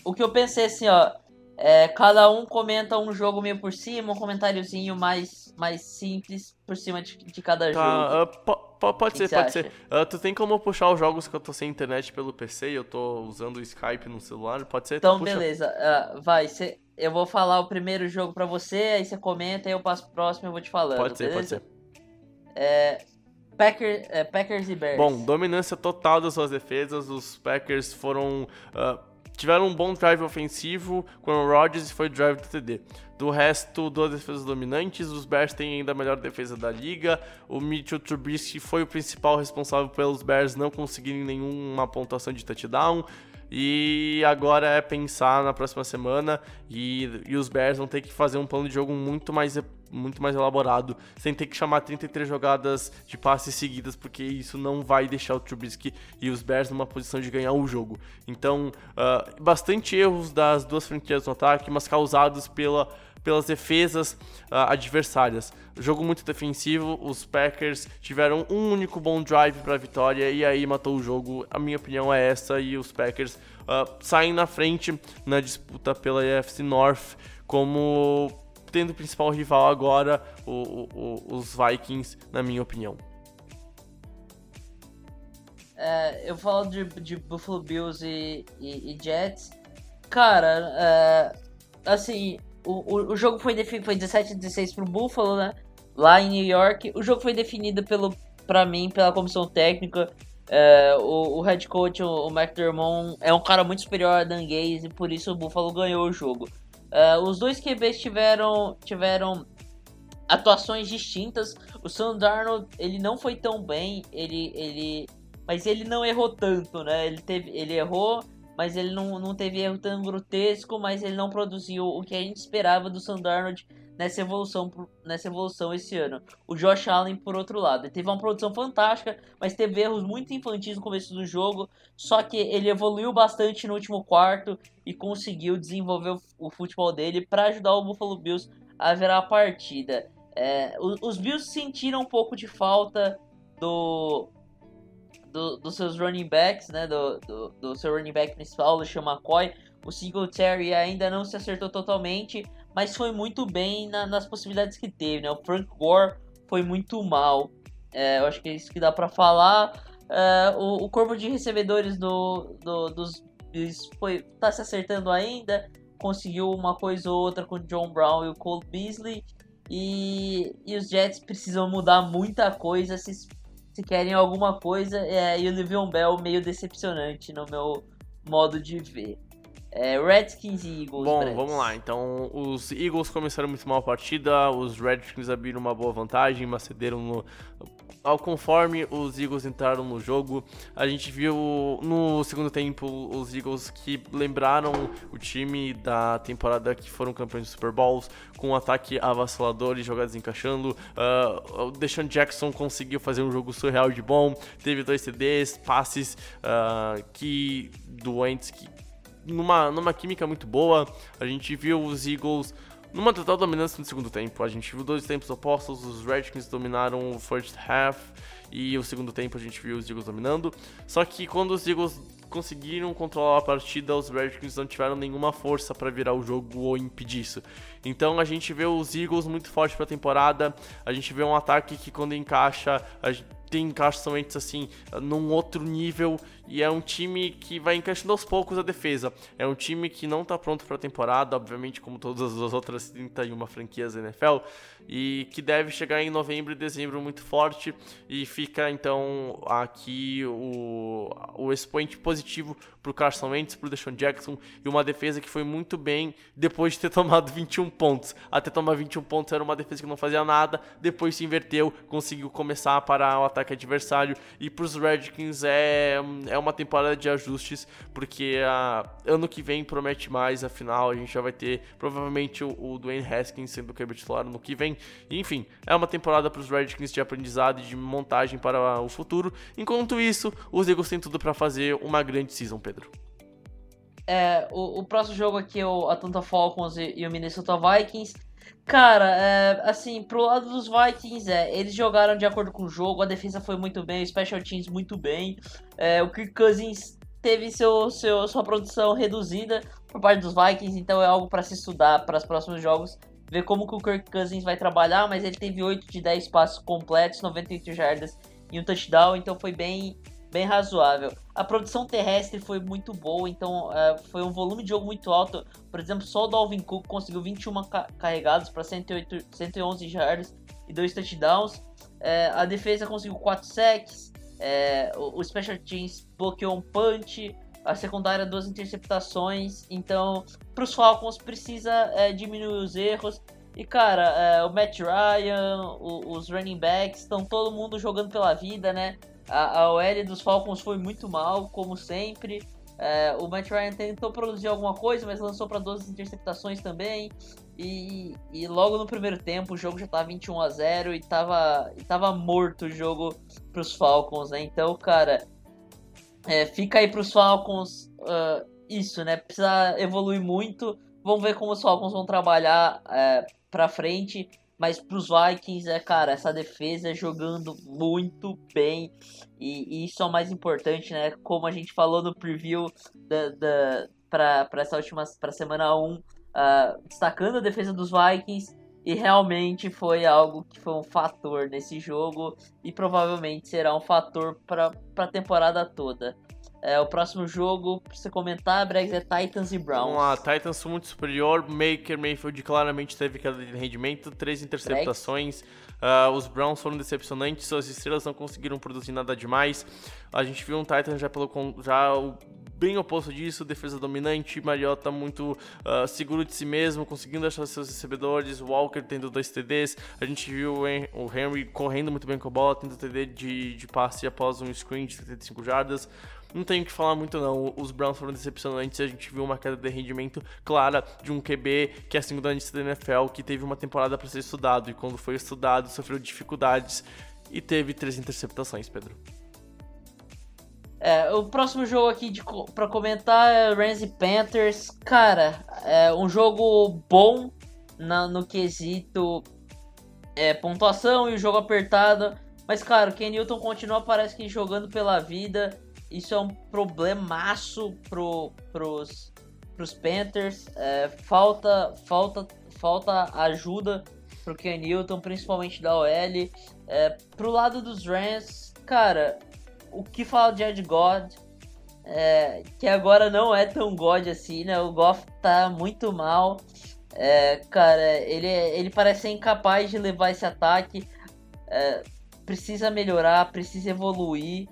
o que eu pensei assim, ó, é, cada um comenta um jogo meio por cima, um comentáriozinho mais, mais simples por cima de, de cada tá, jogo. Uh, pode ser, pode ser. Uh, tu tem como puxar os jogos que eu tô sem internet pelo PC e eu tô usando o Skype no celular? Pode ser? Então, beleza. Uh, vai, cê, eu vou falar o primeiro jogo pra você, aí você comenta, aí eu passo pro próximo e eu vou te falando. Pode ser, beleza? pode ser. É, Packers, é, Packers e Bears. Bom, dominância total das suas defesas. Os Packers foram. Uh, tiveram um bom drive ofensivo com o Rodgers e foi drive do TD. Do resto, duas defesas dominantes. Os Bears têm ainda a melhor defesa da liga. O Mitchell Trubisky foi o principal responsável pelos Bears não conseguirem nenhuma pontuação de touchdown. E agora é pensar na próxima semana e, e os Bears vão ter que fazer um plano de jogo muito mais muito mais elaborado, sem ter que chamar 33 jogadas de passes seguidas, porque isso não vai deixar o Trubisky e os Bears numa posição de ganhar o jogo. Então, uh, bastante erros das duas franquias no ataque, mas causados pela pelas defesas uh, adversárias. Jogo muito defensivo, os Packers tiveram um único bom drive para a vitória e aí matou o jogo. A minha opinião é essa e os Packers uh, saem na frente na disputa pela AFC North como tendo o principal rival agora o, o, os Vikings, na minha opinião. É, eu falo de, de Buffalo Bills e, e, e Jets. Cara, é, assim, o, o, jogo foi, foi 17 a 16 pro Buffalo, né? Lá em New York. O jogo foi definido pelo, pra mim pela comissão técnica. É, o, o, head coach, o, o McDermott, é um cara muito superior a Dan Gaze e por isso o Buffalo ganhou o jogo. É, os dois QBs tiveram, tiveram atuações distintas. O Sam Darnold, ele não foi tão bem, ele, ele, mas ele não errou tanto, né? Ele, teve, ele errou, mas ele não, não teve erro tão grotesco, mas ele não produziu o que a gente esperava do Sam Darnold nessa evolução, nessa evolução esse ano. O Josh Allen, por outro lado, teve uma produção fantástica, mas teve erros muito infantis no começo do jogo, só que ele evoluiu bastante no último quarto e conseguiu desenvolver o, o futebol dele para ajudar o Buffalo Bills a virar a partida. É, os, os Bills sentiram um pouco de falta do do, dos seus running backs, né? Do, do, do seu running back principal, o McCoy. O Singletary ainda não se acertou totalmente, mas foi muito bem na, nas possibilidades que teve, né? O Frank Gore foi muito mal. É, eu acho que é isso que dá para falar. É, o, o, corpo de recebedores do, do, dos foi tá se acertando ainda. Conseguiu uma coisa ou outra com o John Brown e o Cole Beasley. E, e os Jets precisam mudar muita coisa se se querem alguma coisa, é, e o Livion Bell meio decepcionante no meu modo de ver. É, Redskins e Eagles. Bom, vamos lá. Então, os Eagles começaram muito mal a partida, os Redskins abriram uma boa vantagem, mas cederam no, ao conforme os Eagles entraram no jogo. A gente viu no segundo tempo os Eagles que lembraram o time da temporada que foram campeões do Super Bowls, com um ataque avassalador e jogadas encaixando. Uh, o Deshaun Jackson conseguiu fazer um jogo surreal de bom, teve dois CDs, passes uh, que doentes que numa, numa química muito boa. A gente viu os Eagles numa total dominância no segundo tempo. A gente viu dois tempos opostos, os Redskins dominaram o first half e o segundo tempo a gente viu os Eagles dominando. Só que quando os Eagles conseguiram controlar a partida, os Redskins não tiveram nenhuma força para virar o jogo ou impedir isso. Então a gente vê os Eagles muito fortes para a temporada, a gente vê um ataque que quando encaixa, tem encaixamentos assim num outro nível e é um time que vai encaixando aos poucos a defesa. É um time que não está pronto para a temporada, obviamente, como todas as outras 31 franquias da NFL, e que deve chegar em novembro e dezembro muito forte. E fica então aqui o, o expoente positivo para o Carson Wentz, para o Deshaun Jackson e uma defesa que foi muito bem depois de ter [LAUGHS] tomado 21 pontos. Até tomar 21 pontos era uma defesa que não fazia nada, depois se inverteu, conseguiu começar a parar o ataque adversário. E para os Redskins é, é uma temporada de ajustes, porque a, ano que vem promete mais, afinal a gente já vai ter provavelmente o, o Dwayne Haskins sendo o QB titular no que vem. Enfim, é uma temporada para os Redskins de aprendizado e de montagem para o futuro. Enquanto isso, os Eagles têm tudo para fazer uma grande season, Pedro. É, o, o próximo jogo aqui é o Atlanta Falcons e, e o Minnesota Vikings. Cara, é, assim, pro lado dos Vikings, é, eles jogaram de acordo com o jogo, a defesa foi muito bem, o Special Teams muito bem. É, o Kirk Cousins teve seu, seu, sua produção reduzida por parte dos Vikings, então é algo para se estudar para os próximos jogos. Ver como que o Kirk Cousins vai trabalhar, mas ele teve 8 de 10 passos completos, 98 jardas e um touchdown, então foi bem, bem razoável. A produção terrestre foi muito boa, então uh, foi um volume de jogo muito alto. Por exemplo, só o Dalvin Cook conseguiu 21 ca carregados para 111 jardas e 2 touchdowns. Uh, a defesa conseguiu 4 sacks. Uh, o, o Special Teams bloqueou um punch. A secundária, duas interceptações. Então, para os Falcons, precisa diminuir os erros. E cara, o Matt Ryan, o, os running backs, estão todo mundo jogando pela vida, né? A, a OL dos Falcons foi muito mal, como sempre. É, o Matt Ryan tentou produzir alguma coisa, mas lançou para 12 interceptações também. E, e, logo no primeiro tempo o jogo já estava 21 a 0 e estava e tava morto o jogo para os Falcons, né? Então, cara, é, fica aí para os Falcons uh, isso, né? Precisa evoluir muito. Vamos ver como os Falcons vão trabalhar é, para frente. Mas pros Vikings, é, cara, essa defesa jogando muito bem. E, e, isso é o mais importante, né? Como a gente falou no preview da, da, pra, pra essa última pra semana 1, uh, destacando a defesa dos Vikings. E realmente foi algo que foi um fator nesse jogo. E provavelmente será um fator para a temporada toda. É, o próximo jogo, pra você comentar, Bregs, é Titans e Browns. Vamos lá, Titans muito superior. Maker Mayfield claramente teve queda de rendimento, três interceptações. Uh, os Browns foram decepcionantes, suas estrelas não conseguiram produzir nada demais. A gente viu um Titans já pelo já bem oposto disso, defesa dominante, Mariota muito uh, seguro de si mesmo, conseguindo achar seus recebedores, Walker tendo dois TDs, a gente viu o Henry correndo muito bem com a bola, tendo TD de, de passe após um screen de 75 jardas. Não tenho o que falar muito não, os Browns foram decepcionantes, a gente viu uma queda de rendimento clara de um QB que é a segunda lista da NFL, que teve uma temporada para ser estudado, e quando foi estudado sofreu dificuldades e teve três interceptações, Pedro. É, o próximo jogo aqui de, pra comentar é Rams e Panthers. Cara, é um jogo bom na, no quesito é, pontuação e o jogo apertado. Mas, cara, o Ken Newton continua, parece que jogando pela vida. Isso é um problemaço pro, pros, pros Panthers. É, falta, falta, falta ajuda pro Ken Newton, principalmente da OL. É, pro lado dos Rams, cara, o que fala de Ed God? É, que agora não é tão God assim, né? O Goff tá muito mal. É, cara, ele, ele parece ser incapaz de levar esse ataque. É, precisa melhorar, precisa evoluir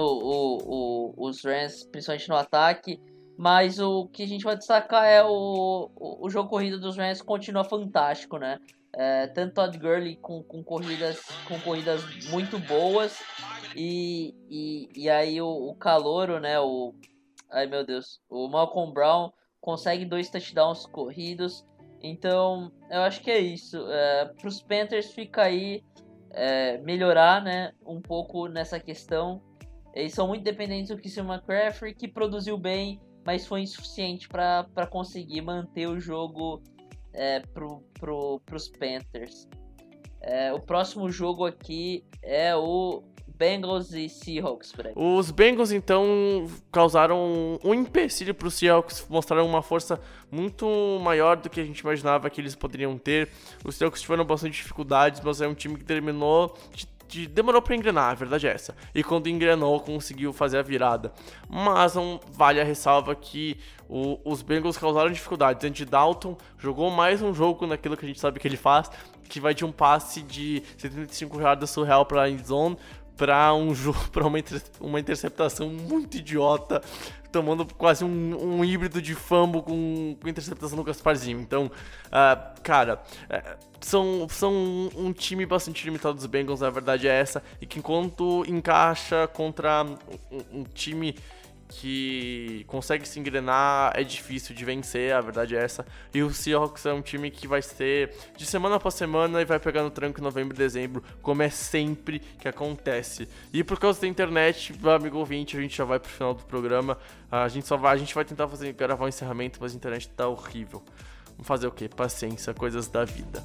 o, o, os Rams, principalmente no ataque. Mas o que a gente vai destacar é o, o, o jogo corrido dos Rams continua fantástico, né? É, tanto Todd Gurley com, com, corridas, com corridas muito boas e, e, e aí o, o calouro, né? O, ai meu Deus, o Malcolm Brown consegue dois touchdowns corridos. Então eu acho que é isso. É, Para os Panthers fica aí é, melhorar né, um pouco nessa questão. Eles são muito dependentes do Christian McCaffrey, que produziu bem, mas foi insuficiente para conseguir manter o jogo é, pro, pro, pros Panthers. É, o próximo jogo aqui é o Bengals e Seahawks. Os Bengals, então, causaram um empecilho para os Seahawks, mostraram uma força muito maior do que a gente imaginava que eles poderiam ter. Os Seahawks tiveram bastante dificuldades, mas é um time que terminou de de, demorou para engrenar, a verdade é essa. E quando engrenou, conseguiu fazer a virada. Mas não vale a ressalva que o, os Bengals causaram dificuldades. Andy Dalton jogou mais um jogo naquilo que a gente sabe que ele faz, que vai de um passe de 75 jardas surreal para a zone para um jogo, [LAUGHS] para uma, uma interceptação muito idiota, tomando quase um, um híbrido de fumble com, com interceptação do Gasparzinho. Então, uh, cara, uh, são, são um time bastante limitado dos Bengals, a verdade é essa, e que enquanto encaixa contra um, um time que consegue se engrenar, é difícil de vencer, a verdade é essa. E o Seahawks é um time que vai ser de semana para semana e vai pegar no tranco em novembro e dezembro, como é sempre que acontece. E por causa da internet, amigo ouvinte, a gente já vai pro final do programa. A gente só vai, a gente vai tentar fazer gravar um encerramento, mas a internet tá horrível. Vamos fazer o quê? Paciência, coisas da vida.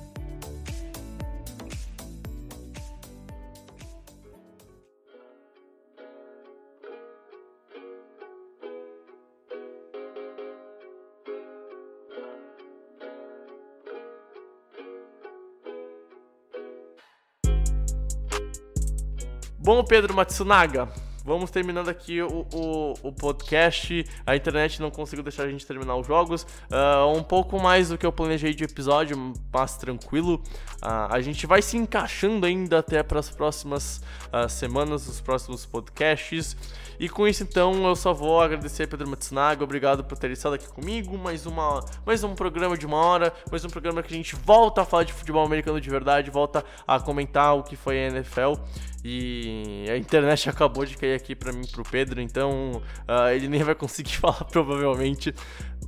Bom, Pedro Matsunaga, vamos terminando aqui o, o, o, podcast. A internet não conseguiu deixar a gente terminar os jogos. Uh, um pouco mais do que eu planejei de episódio, mas tranquilo. Uh, a gente vai se encaixando ainda até para as próximas uh, semanas, os próximos podcasts. E com isso, então, eu só vou agradecer a Pedro Matsunaga. Obrigado por ter estado aqui comigo. Mais, uma, mais um programa de uma hora. Mais um programa que a gente volta a falar de futebol americano de verdade. Volta a comentar o que foi a NFL. E a internet acabou de cair aqui para mim pro Pedro, então uh, ele nem vai conseguir [LAUGHS] falar provavelmente.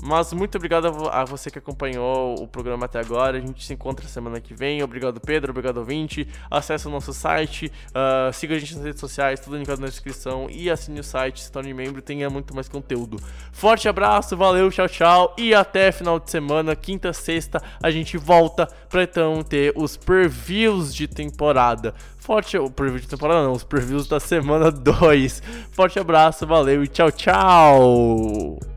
Mas muito obrigado a você que acompanhou o programa até agora. A gente se encontra semana que vem. Obrigado, Pedro. Obrigado, ouvinte. Acesse o nosso site. Uh, siga a gente nas redes sociais, tudo linkado na descrição. E assine o site, se torne membro tenha muito mais conteúdo. Forte abraço, valeu, tchau, tchau. E até final de semana, quinta, sexta, a gente volta pra então ter os previews de temporada. Forte. O preview de temporada não, os previews da semana [LAUGHS] 2. Forte abraço, valeu e tchau, tchau.